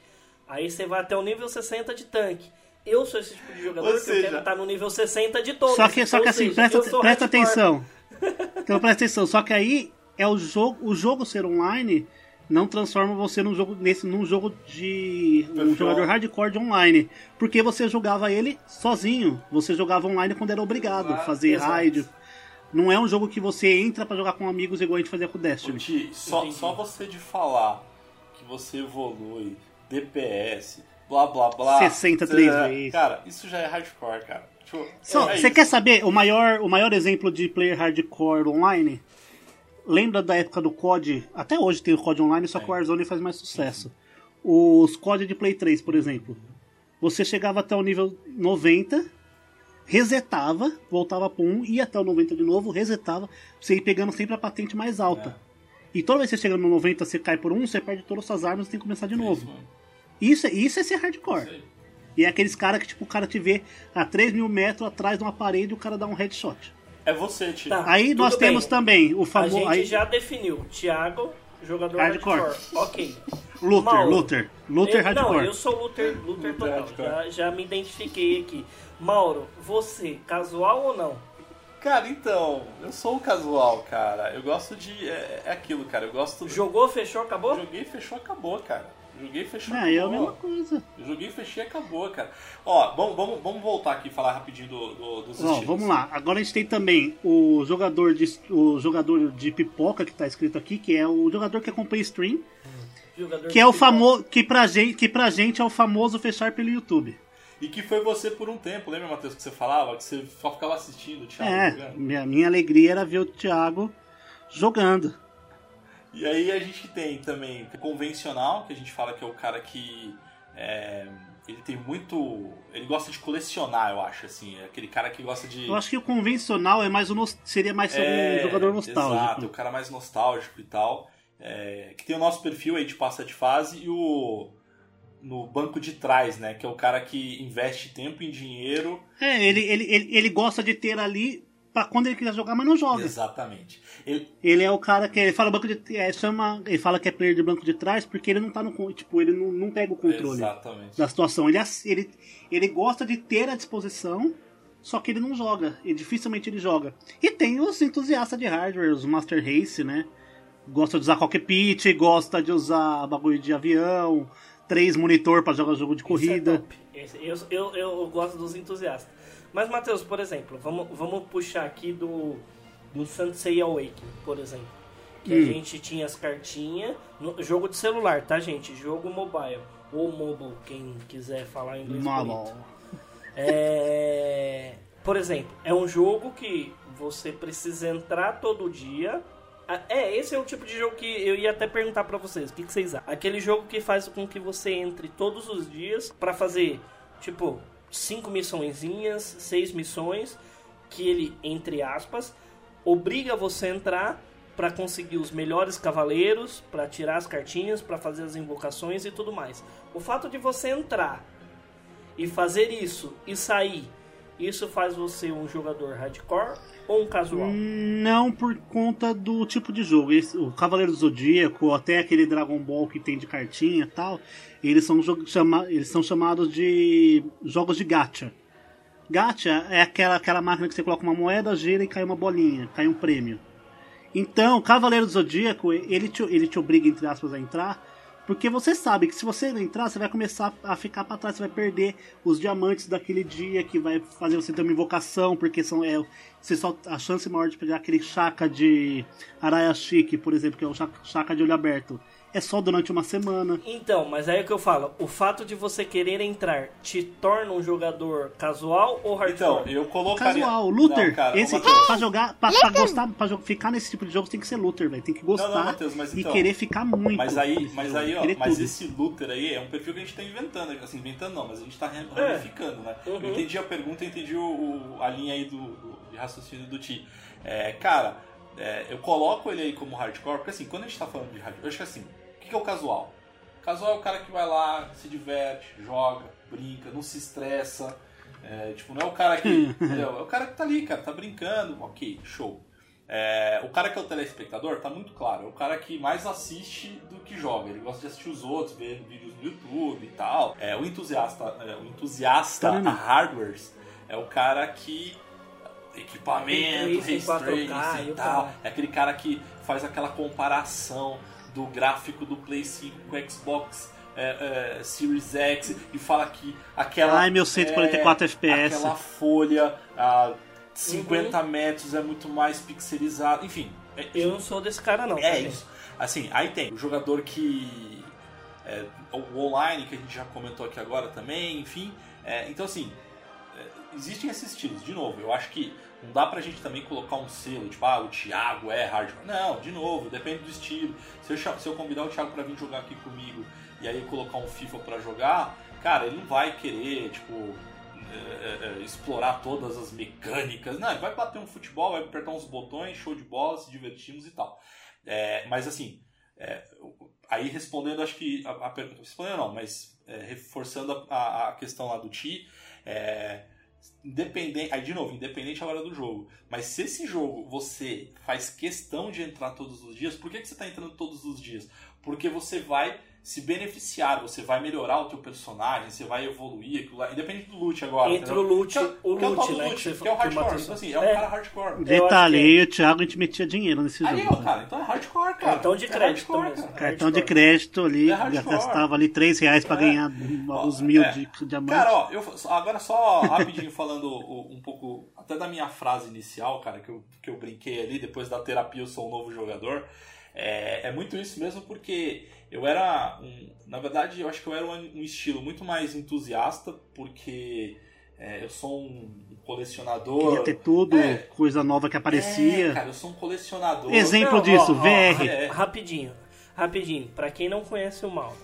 Aí você vai até o nível 60 de tanque. Eu sou esse tipo de jogador Ou que seja- eu quero estar no nível 60 de todos. Só que, só que assim, seja, presta, presta atenção. Então presta atenção. Só que aí é o jogo, o jogo ser online não transforma você num jogo nesse num jogo de um Pessoal. jogador hardcore de online, porque você jogava ele sozinho. Você jogava online quando era obrigado a fazer exato. raid. Não é um jogo que você entra pra jogar com amigos igual a gente fazia com o Ô, Destiny. Ti, só, só você de falar que você evolui, DPS, blá blá blá. 63 é, vezes. Cara, isso já é hardcore, cara. Tipo, Só, é você isso. quer saber o maior, o maior exemplo de player hardcore online? Lembra da época do COD? Até hoje tem o COD online, só que o Warzone faz mais sucesso. Os COD de Play 3, por exemplo. Você chegava até o nível 90, resetava, voltava para 1, ia até o 90 de novo, resetava, você ia pegando sempre a patente mais alta. E toda vez que você chega no 90, você cai por 1, você perde todas as suas armas e tem que começar de novo. Isso, isso é ser hardcore. E é aqueles caras que, tipo, o cara te vê a 3 mil metros atrás de uma parede e o cara dá um headshot. É você, Ti. Tá. Aí nós bem. temos também o A famoso. gente Aí, já definiu. Thiago, jogador Hardcore. hardcore. Ok. Luther, Mauro. Luther. Luther Eu- hardcore. Não, eu sou Luther, Luther total. hardcore. Já, já me identifiquei aqui. Mauro, você, casual ou não? Cara, então, eu sou um casual, cara. Eu gosto de. É, é aquilo, cara. Eu gosto. Jogou, fechou, acabou? Joguei, fechou, acabou, cara. Joguei, fechou, É, é a mesma coisa. Eu joguei, fechei e acabou, cara. Ó, vamos, vamos, vamos voltar aqui e falar rapidinho do, do, dos Ó, estilos. vamos lá. Agora a gente tem também o jogador de o jogador de pipoca que tá escrito aqui, que é o jogador que acompanha stream, Jogador que é o famoso que pra gente, que pra gente é o famoso fechar pelo YouTube. E que foi você por um tempo, lembra, Matheus, que você falava? Que você só ficava assistindo o Thiago É, jogando? minha, minha alegria era ver o Thiago jogando. E aí a gente tem também o convencional, que a gente fala que é o cara que é, ele tem muito. Ele gosta de colecionar, eu acho, assim. É aquele cara que gosta de. Eu acho que o convencional é mais o seria mais É, um jogador nostálgico. Exato, o cara mais nostálgico e tal. É, que tem o nosso perfil aí de passa de fase e o. No banco de trás, né? Que é o cara que investe tempo em dinheiro. É, ele, ele, ele, ele gosta de ter ali pra quando ele quiser jogar, mas não joga. Exatamente. Ele, Ele é o cara que ele fala banco de é, chama, ele fala que é player de banco de trás porque ele não tá no tipo, ele não, não pega o controle Exatamente. da situação. Ele, ele ele gosta de ter à disposição, só que ele não joga, e dificilmente ele joga. E tem os entusiastas de hardware, os Master Race, né? Gosta de usar cockpit, gosta de usar bagulho de avião, três monitor pra jogar jogo de é corrida. Eu, eu, eu gosto dos entusiastas. Mas, Matheus, por exemplo, vamos, vamos puxar aqui do, do Sansei Awakening, por exemplo. Que a Hum. gente tinha as cartinhas. no- Jogo de celular, tá, gente? Jogo mobile. Ou mobile, quem quiser falar inglês. bonito. Mal. É, por exemplo, é um jogo que você precisa entrar todo dia. Ah, É, esse é o tipo de jogo que eu ia até perguntar pra vocês. O que, que vocês acham? Aquele jogo que faz com que você entre todos os dias pra fazer, tipo, cinco missõezinhas, seis missões, que ele, entre aspas, obriga você a entrar pra conseguir os melhores cavaleiros, pra tirar as cartinhas, pra fazer as invocações e tudo mais. O fato de você entrar e fazer isso e sair, isso faz você um jogador hardcore ou um casual? Não por conta do tipo de jogo. O Cavaleiro do Zodíaco, ou até aquele Dragon Ball que tem de cartinha e tal, eles são, chama, eles são chamados de jogos de gacha. Gacha é aquela, aquela máquina que você coloca uma moeda, gira e cai uma bolinha, cai um prêmio. Então, Cavaleiro do Zodíaco, ele te, ele te obriga, entre aspas, a entrar, porque você sabe que se você não entrar, você vai começar a ficar pra trás, você vai perder os diamantes daquele dia, que vai fazer você ter uma invocação, porque são, é, você só, a chance maior de pegar aquele chaka de Araya Chique, por exemplo, que é o chaka de olho aberto, é só durante uma semana. Então, mas aí é o que eu falo, o fato de você querer entrar te torna um jogador casual ou hardcore? Então, eu colocaria. Casual, Luther, Não, cara, esse ô, Matheus, pra jogar, pra, pra gostar, pra ficar nesse tipo de jogo, tem que ser Luther, velho. Tem que gostar Não, não, Matheus, mas e então- querer ficar muito. Mas aí, mas aí, ó, querer mas tudo. esse Luther aí é um perfil que a gente tá inventando, assim, inventando não, mas a gente tá É. ramificando, né? Uhum. Eu entendi a pergunta, eu entendi o, o- a linha aí do, do- de raciocínio do Ti. É, cara, é, eu coloco ele aí como hardcore, porque assim, quando a gente tá falando de hardcore, eu acho que assim, que é o casual? Casual é o cara que vai lá, se diverte, joga, brinca, não se estressa. É, tipo, não é o cara que. É o cara que tá ali, cara, tá brincando, ok, show. é, o cara que é o telespectador tá muito claro, é o cara que mais assiste do que joga. Ele gosta de assistir os outros, ver vídeos no YouTube e tal. É, o entusiasta, é, o entusiasta Caramba. hardwares é o cara que equipamento, Ray tracing, ray 4K tracing e tal. É aquele cara que faz aquela comparação do gráfico do Play 5 com o Xbox é, é, Series X e fala que aquela. Ai, meu 144 FPS. Aquela folha a 50 Uhum. metros é muito mais pixelizada. Enfim, é, Eu não sou desse cara, não. é isso. Assim, aí tem o jogador que. é, o online, que a gente já comentou aqui agora também, enfim. É, então, assim, é, existem esses estilos. De novo, eu acho que não dá pra gente também colocar um selo, tipo, ah, o Thiago é hardcore. Não, de novo, depende do estilo. Se eu, se eu convidar o Thiago pra vir jogar aqui comigo e aí colocar um FIFA pra jogar, cara, ele não vai querer, tipo. é, é, é, explorar todas as mecânicas. Não, ele vai bater um futebol, vai apertar uns botões, show de bola, se divertimos e tal. É, mas assim, é, aí respondendo, acho que. A, a pergunta. Respondendo não, mas é, reforçando a, a- a questão lá do Ti. É, independente. Aí de novo, independente agora do jogo. Mas se esse jogo você faz questão de entrar todos os dias, por que, que você está entrando todos os dias? Porque você vai se beneficiar, você vai melhorar o teu personagem, você vai evoluir, aquilo lá, independente do loot agora. Entre entendeu? o loot- que é, o que é o loot, né, loot, que é o hardcore. Então, assim, é um É. cara hardcore. Detalhe, que- aí o Thiago a gente metia dinheiro nesse Aí, jogo. ó, cara, então é hardcore, cara. Cartão de É crédito hardcore, cara. Cartão de crédito ali, É gastava ali 3 reais pra É. ganhar os mil é. de diamantes. Cara, ó, eu, agora só rapidinho falando um pouco até da minha frase inicial, cara, que eu, que eu brinquei ali, depois da terapia eu sou um novo jogador. É, é muito isso mesmo porque eu era, um, na verdade, eu acho que eu era um, um estilo muito mais entusiasta, porque é, eu sou um colecionador. Queria ter tudo, É. coisa nova que aparecia. É, cara, eu sou um colecionador. Exemplo Não, disso, ó, ó, VR. É. Rapidinho, rapidinho. Pra quem não conhece o Mauro,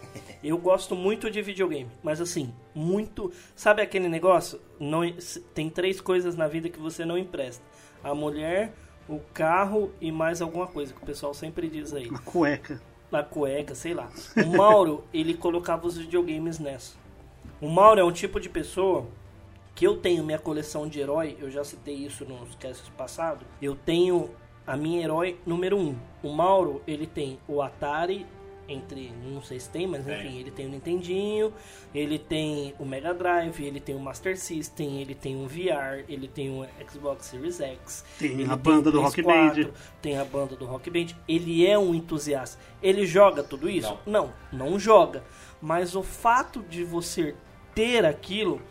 eu gosto muito de videogame, mas assim, muito. Sabe aquele negócio? Não, tem três coisas na vida que você não empresta: a mulher, o carro e mais alguma coisa que o pessoal sempre diz aí. Uma cueca. Na cueca, sei lá. O Mauro, ele colocava os videogames nessa. O Mauro é um tipo de pessoa que eu tenho minha coleção de herói, eu já citei isso nos casts passados. Eu tenho a minha herói número 1. Um. O Mauro, ele tem o Atari, entre, não sei se tem, mas Tem. enfim, ele tem o Nintendinho, ele tem o Mega Drive, ele tem o Master System, ele tem um VR, ele tem o Xbox Series X, Tem ele a banda o do Rock PS4, Band. tem a banda do Rock Band. Ele é um entusiasta. Ele joga tudo isso? Não, não, joga. Mas o fato de você ter aquilo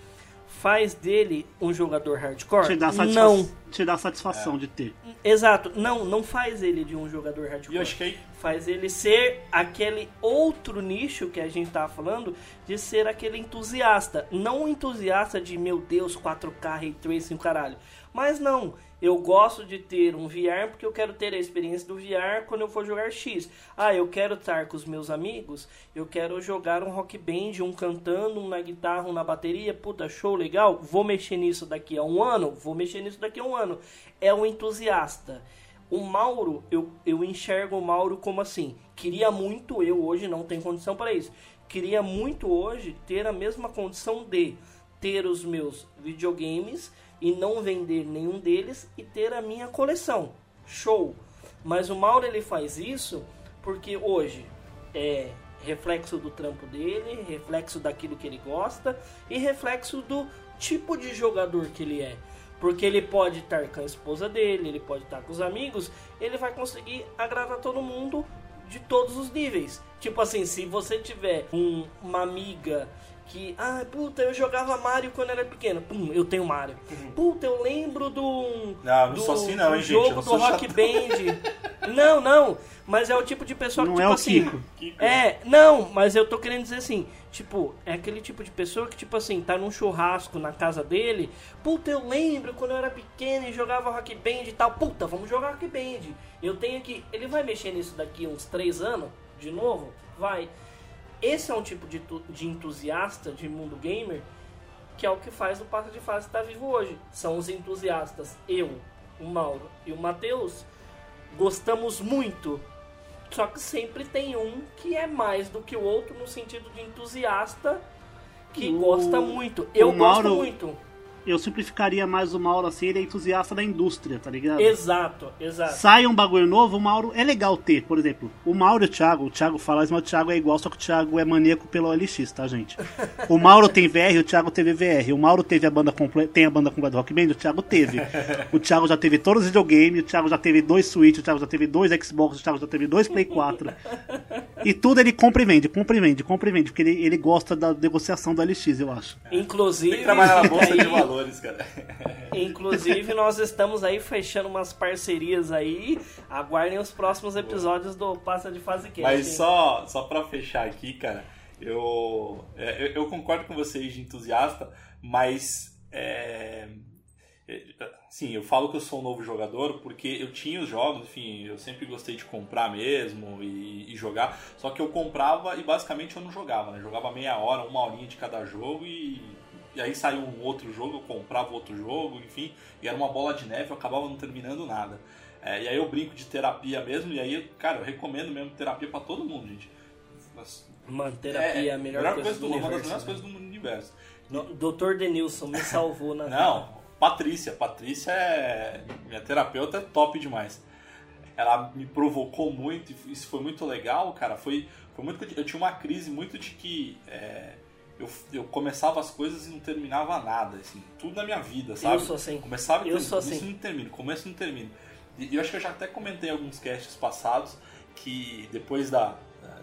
faz dele um jogador hardcore? Te dá, satisfa Não. te dá satisfação de ter. Exato. Não, não faz ele de um jogador E hardcore. eu acho que aí Faz ele ser aquele outro nicho que a gente tava falando, de ser aquele entusiasta. Não entusiasta de, meu Deus, 4K, Ray Tracing, caralho. Mas não, eu gosto de ter um VR porque eu quero ter a experiência do VR quando eu for jogar X. Ah, eu quero estar com os meus amigos, eu quero jogar um rock band, um cantando, um na guitarra, um na bateria. Puta, show legal. Vou mexer nisso daqui a um ano? Vou mexer nisso daqui a um ano. É um entusiasta. O Mauro, eu, eu enxergo o Mauro como assim. Queria muito, eu hoje não tenho condição para isso. Queria muito hoje ter a mesma condição de ter os meus videogames e não vender nenhum deles e ter a minha coleção. Show! Mas o Mauro ele faz isso porque hoje é reflexo do trampo dele, reflexo daquilo que ele gosta e reflexo do tipo de jogador que ele é. Porque ele pode estar com a esposa dele, ele pode estar com os amigos, ele vai conseguir agradar todo mundo de todos os níveis. Tipo assim, se você tiver um- uma amiga que, ah, puta, eu jogava Mario quando era pequeno. Pum, eu tenho Mario. Puta, eu lembro do. Uhum. Não, não do, sou assim não, hein, gente, eu jogo não do sou Rock chato. Band. não, não. Mas é o tipo de pessoa Não que, é tipo o assim. Kiko. É, não, mas eu tô querendo dizer assim, tipo, é aquele tipo de pessoa que, tipo assim, tá num churrasco na casa dele, puta, eu lembro quando eu era pequeno e jogava rock band e tal, puta, vamos jogar rock band. Eu tenho que. Ele vai mexer nisso daqui uns três anos, de novo? Vai. Esse é um tipo de, de entusiasta de mundo gamer que é o que faz o Passo de Fase estar vivo hoje. São os entusiastas, eu, o Mauro e o Matheus, gostamos muito só que sempre tem um que é mais do que o outro no sentido de entusiasta que O- gosta muito. Eu gosto muito. Eu simplificaria mais o Mauro assim, ele é entusiasta da indústria, tá ligado? Exato, exato. Sai um bagulho novo, o Mauro é legal ter, por exemplo, o Mauro e o Thiago, o Thiago fala mas o Thiago é igual, só que o Thiago é maníaco pelo LX, tá, gente? O Mauro tem VR, o Thiago teve VR. O Mauro teve a banda completa, tem a banda completa do Rock Band, o Thiago teve. O Thiago já teve todos os videogames, o Thiago já teve dois Switch, o Thiago já teve dois Xbox, o Thiago já teve dois Play 4. E tudo ele compra e vende, compra e vende, compra e vende, porque ele, ele gosta da negociação do LX, eu acho. Inclusive. Tem que trabalhar na bolsa de valores, cara. Inclusive, nós estamos aí fechando umas parcerias aí. Aguardem os próximos episódios do Passa de Fase Cast. Mas hein? só, só pra fechar aqui, cara, eu, é, eu, eu concordo com vocês de entusiasta, mas. É, é, sim, eu falo que eu sou um novo jogador porque eu tinha os jogos, enfim, eu sempre gostei de comprar mesmo e, e jogar. Só que eu comprava e basicamente eu não jogava, né? Jogava meia hora, uma horinha de cada jogo e, e aí saiu um outro jogo, eu comprava outro jogo, enfim, e era uma bola de neve, eu acabava não terminando nada. É, e aí eu brinco de terapia mesmo, e aí, cara, eu recomendo mesmo terapia pra todo mundo, gente. Mas- Mano, terapia é a melhor, coisa, do, do mundo, uma das universo. melhores né? coisas do universo. No- Dr. Denilson me salvou na Não, Patrícia. Patrícia é. Minha terapeuta é top demais. Ela me provocou muito, isso foi muito legal, cara. Foi, foi muito. Eu tinha uma crise muito de que. é, eu, eu começava as coisas e não terminava nada, assim, tudo na minha vida, sabe? Eu sou assim. Começava e Eu terminava, sou começo assim. e não termino, começo e não termino. E eu acho que eu já até comentei em alguns casts passados que depois da,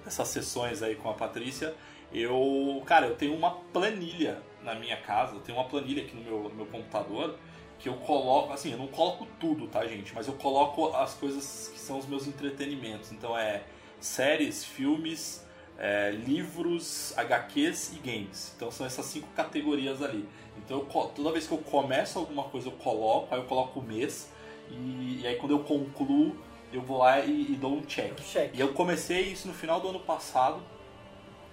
dessas sessões aí com a Patrícia, eu, cara, eu tenho uma planilha na minha casa, eu tenho uma planilha aqui no meu, no meu computador que eu coloco, assim, eu não coloco tudo, tá, gente? Mas eu coloco as coisas que são os meus entretenimentos. Então é séries, filmes, é, livros, HQs e games. Então são essas cinco categorias ali. Então eu toda vez que eu começo alguma coisa eu coloco, aí eu coloco o mês e, e aí quando eu concluo eu vou lá e, e dou um check. Check. E eu comecei isso no final do ano passado.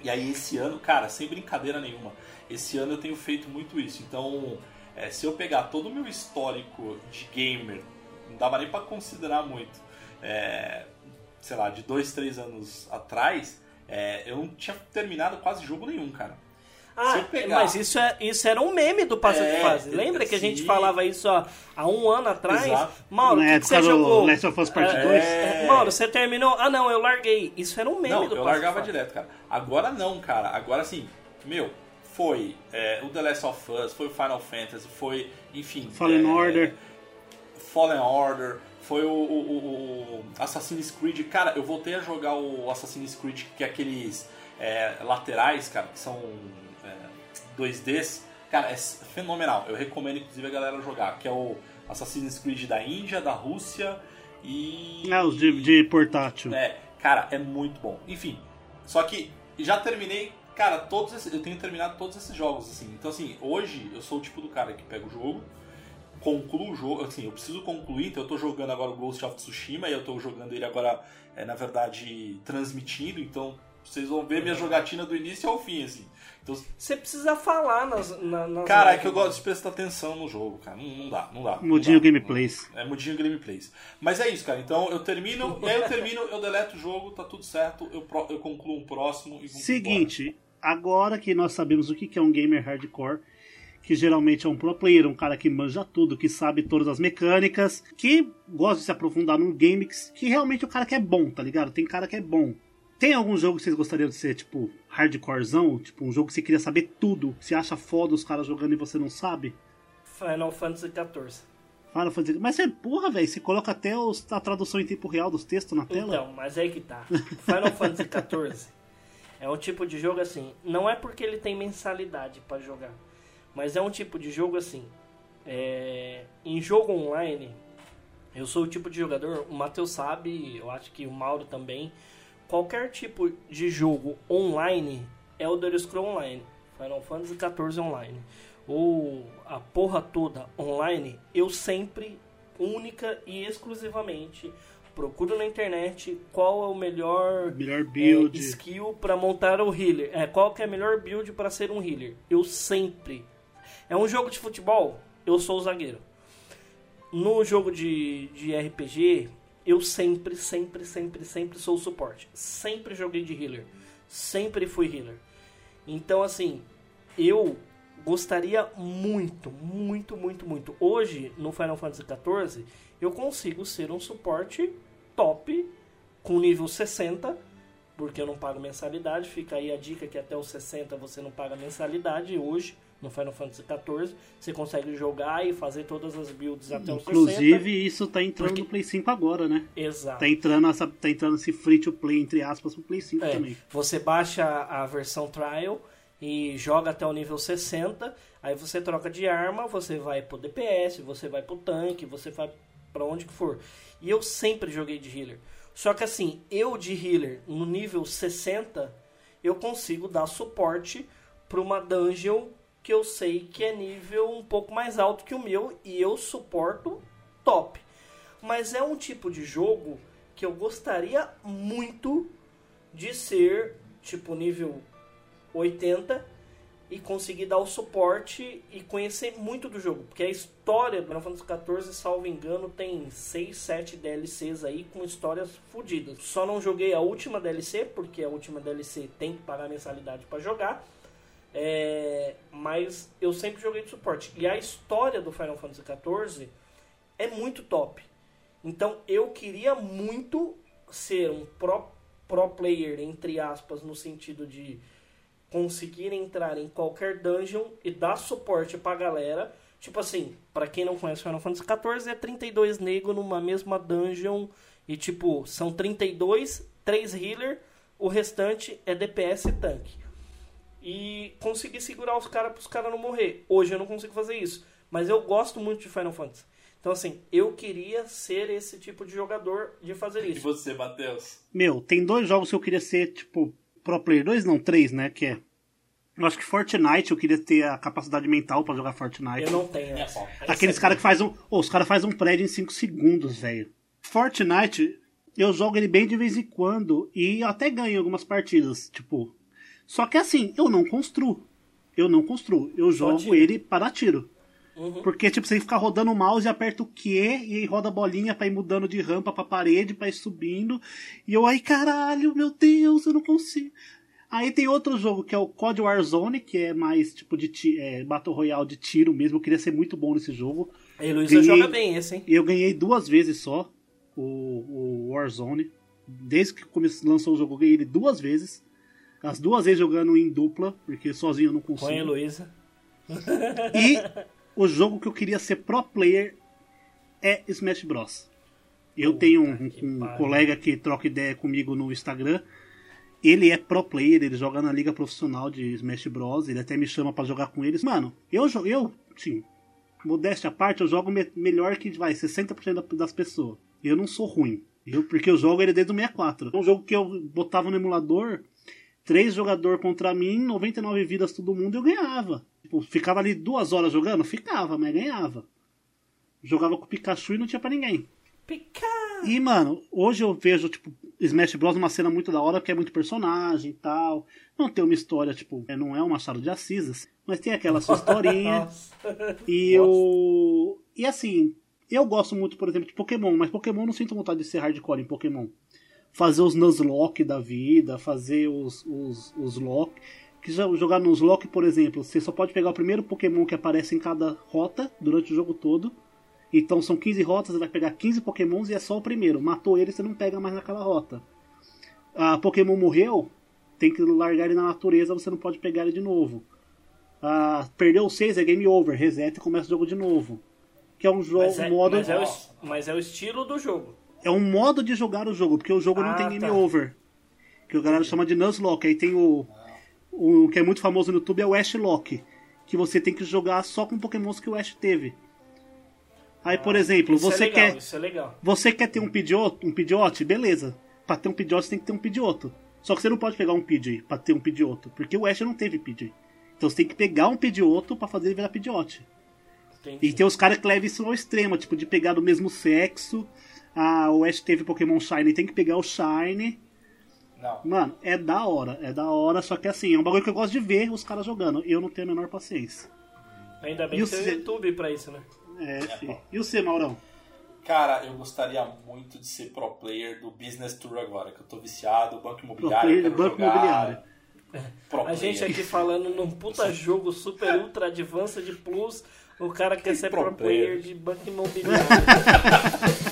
E aí esse ano, cara, sem brincadeira nenhuma, esse ano eu tenho feito muito isso. Então, é, se eu pegar todo o meu histórico de gamer, não dava nem pra considerar muito, é, sei lá, de dois, três anos atrás, é, eu não tinha terminado quase jogo nenhum, cara. Ah, mas isso, é, isso era um meme do Passa É, de Fase. Lembra que a gente sim. falava isso ó, há um ano atrás? Exato. Mauro, o Na que, que você do jogou? Last of Us Part É, 2. é, Mauro, você terminou? Ah, não, eu larguei. Isso era um meme Não, do eu Passa largava de Fase. direto, cara. Agora não, cara. Agora sim, meu, foi é, o The Last of Us, foi o Final Fantasy, foi, enfim. Fallen é, Order. Fallen Order, foi o, o- o- Assassin's Creed. Cara, eu voltei a jogar o Assassin's Creed, que é aqueles é, laterais, cara, que são é, 2Ds. Cara, é fenomenal. Eu recomendo, inclusive, a galera jogar, que é o Assassin's Creed da Índia, da Rússia e. É, os de, de portátil. É, cara, é muito bom. Enfim, só que já terminei, cara, todos esses, eu tenho terminado todos esses jogos, assim. Então, assim, hoje eu sou o tipo do cara que pega o jogo, concluo o jogo, assim, eu preciso concluir, então eu tô jogando agora o Ghost of Tsushima e eu tô jogando ele agora, é, na verdade, transmitindo, então vocês vão ver minha jogatina do início ao fim, assim. Então, Você precisa falar nas, na- nas cara, é que eu gosto de prestar atenção no jogo, cara. Não, não dá, não dá. não Mudinho dá. gameplays. É mudinho gameplays. Mas é isso, cara. Então eu termino, e aí eu termino, eu deleto o jogo, tá tudo certo, eu, pro- eu concluo um próximo e vamos Seguinte, agora que nós sabemos o que que é um gamer hardcore, que geralmente é um pro player, um cara que manja tudo, que sabe todas as mecânicas, que gosta de se aprofundar num game que, que realmente o cara que é bom, tá ligado? Tem cara que é bom. Tem algum jogo que vocês gostariam de ser, tipo, hardcorezão? Tipo, um jogo que você queria saber tudo, que você acha foda os caras jogando e você não sabe? Final Fantasy XIV. Fala, fazer. Mas você, porra, velho, você coloca até os- a tradução em tempo real dos textos na tela? Então, mas aí que tá. Final Fantasy XIV é um tipo de jogo assim. Não é porque ele tem mensalidade pra jogar, mas é um tipo de jogo assim. é, em jogo online, eu sou o tipo de jogador. O Matheus sabe, eu acho que o Mauro também. Qualquer tipo de jogo online é o Elder Scrolls Online, Final Fantasy XIV Online, ou a porra toda online, eu sempre, única e exclusivamente, procuro na internet qual é o melhor Melhor build. é, skill para montar o healer. É, qual que é a melhor build para ser um healer? Eu sempre. É um jogo de futebol, eu sou o zagueiro. No jogo de, de RPG, eu sempre, sempre, sempre, sempre sou o suporte. Sempre joguei de healer. Sempre fui healer. Então, assim, eu gostaria muito, muito, muito, muito. Hoje, no Final Fantasy XIV, eu consigo ser um suporte top com nível 60, porque eu não pago mensalidade. Fica aí a dica que até os 60 você não paga mensalidade hoje. No Final Fantasy XIV, você consegue jogar e fazer todas as builds até os 60. Inclusive, isso tá entrando Porque- no Play 5 agora, né? Exato. Tá entrando, essa, tá entrando esse free to play, entre aspas, pro Play 5 É, também. você baixa a versão trial e joga até o nível 60, aí você troca de arma, você vai pro DPS, você vai pro tanque, você vai pra onde que for. E eu sempre joguei de healer. Só que assim, eu de healer no nível 60, eu consigo dar suporte pra uma dungeon que eu sei que é nível um pouco mais alto que o meu e eu suporto top. Mas é um tipo de jogo que eu gostaria muito de ser tipo nível 80 e conseguir dar o suporte e conhecer muito do jogo, porque a história do Final Fantasy salvo engano, tem 6, 7 DLCs aí com histórias fodidas. Só não joguei a última DLC, porque a última DLC tem que pagar mensalidade para jogar. É, mas eu sempre joguei de suporte. E a história do Final Fantasy XIV é muito top. Então eu queria muito ser um pro, pro player, entre aspas, no sentido de conseguir entrar em qualquer dungeon e dar suporte pra galera. Tipo assim, pra quem não conhece Final Fantasy XIV, é 32 nego numa mesma dungeon. E tipo, são 32, 3 healer, o restante é DPS e tanque. E conseguir segurar os caras pros caras não morrer. Hoje eu não consigo fazer isso. Mas eu gosto muito de Final Fantasy. Então assim, eu queria ser esse tipo de jogador de fazer E isso. você, Matheus? Meu, tem dois jogos que eu queria ser, tipo, pro player. Dois não, três, né? Que é. Eu acho que Fortnite, eu queria ter a capacidade mental pra jogar Fortnite. Eu não tenho essa. Aqueles é caras que faz um. Ô, os caras fazem um prédio em 5 segundos, velho. Fortnite, eu jogo ele bem de vez em quando. E eu até ganho algumas partidas, tipo. Só que assim, eu não construo. Eu não construo. Eu jogo tiro. ele para tiro. Uhum. Porque, tipo, você fica rodando o mouse e aperta o Q e aí roda a bolinha pra ir mudando de rampa pra parede, pra ir subindo. E eu, ai caralho, meu Deus, eu não consigo. Aí tem outro jogo que é o COD Warzone, que é mais tipo de é, Battle Royale de tiro mesmo. Eu queria ser muito bom nesse jogo. A Heloísa Ganhei- joga bem esse, hein? Eu ganhei duas vezes só o, o Warzone. Desde que lançou o jogo, eu ganhei ele duas vezes. As duas vezes jogando em dupla, porque sozinho eu não Com a consigo. Heloísa. E o jogo que eu queria ser pro player é Smash Bros. Eu Puta tenho um, que um colega que troca ideia comigo no Instagram. Ele é pro player, ele joga na liga profissional de Smash Bros. Ele até me chama pra jogar com eles. Mano, eu, eu sim, modéstia à parte, eu jogo me- melhor que vai 60% da- das pessoas. Eu não sou ruim. Eu, porque eu jogo ele desde o 64. É um jogo que eu botava no emulador, três jogador contra mim, 99 vidas todo mundo, eu ganhava. Tipo, ficava ali duas horas jogando? Ficava, mas ganhava. Jogava com o Pikachu e não tinha pra ninguém. Pica! E, mano, hoje eu vejo, tipo, Smash Bros. uma cena muito da hora, que é muito personagem e tal. Não tem uma história, tipo, é, não é um Machado de Assis, assim, mas tem aquela sua historinha. Nossa. E eu. E assim, eu gosto muito, por exemplo, de Pokémon, mas Pokémon não sinto vontade de ser hardcore em Pokémon. Fazer os Nuzlocke da vida, fazer os, os, os Lock. Que jogar nos Lock, por exemplo, você só pode pegar o primeiro Pokémon que aparece em cada rota durante o jogo todo. Então são 15 rotas, você vai pegar 15 Pokémons e é só o primeiro. Matou ele, você não pega mais naquela rota. Ah, Pokémon morreu, tem que largar ele na natureza, você não pode pegar ele de novo. Ah, perdeu o 6, é game over, reseta e começa o jogo de novo. Que é um jogo, Mas é, modo, mas, é o, mas é o estilo do jogo. É um modo de jogar o jogo, porque o jogo não Ah, tem game tá. over. Que o galera chama de Nuzlocke. Aí tem o, o que é muito famoso no YouTube é o Ash Lock, que você tem que jogar só com Pokémons que o Ash teve. Aí, por exemplo, Isso você é legal, quer isso é legal. você quer ter um Pidgeotto, um Pidgeot, beleza. Pra ter um Pidgeot, você tem que ter um Pidgeotto. Só que você não pode pegar um Pidgey pra ter um Pidgeotto, porque o Ash não teve Pidgey. Então você tem que pegar um Pidgeotto pra fazer ele virar Pidgeot. Entendi. E tem os caras que levam isso ao extremo, tipo, de pegar do mesmo sexo. Ah, o Ash teve Pokémon Shine, tem que pegar o Shine. Não. Mano, é da hora, é da hora, só que assim, é um bagulho que eu gosto de ver os caras jogando. Eu não tenho a menor paciência. Ainda bem E que o tem o C- YouTube pra isso, né? É, fi. E você, Maurão? Cara, eu gostaria muito de ser pro player do Business Tour agora, que eu tô viciado, banco Pro imobiliário, player eu do Banco jogar. Imobiliário. Pro A gente player. aqui falando num puta jogo super ultra advanced plus, o cara quer ser pro pro player player. de banco imobiliário.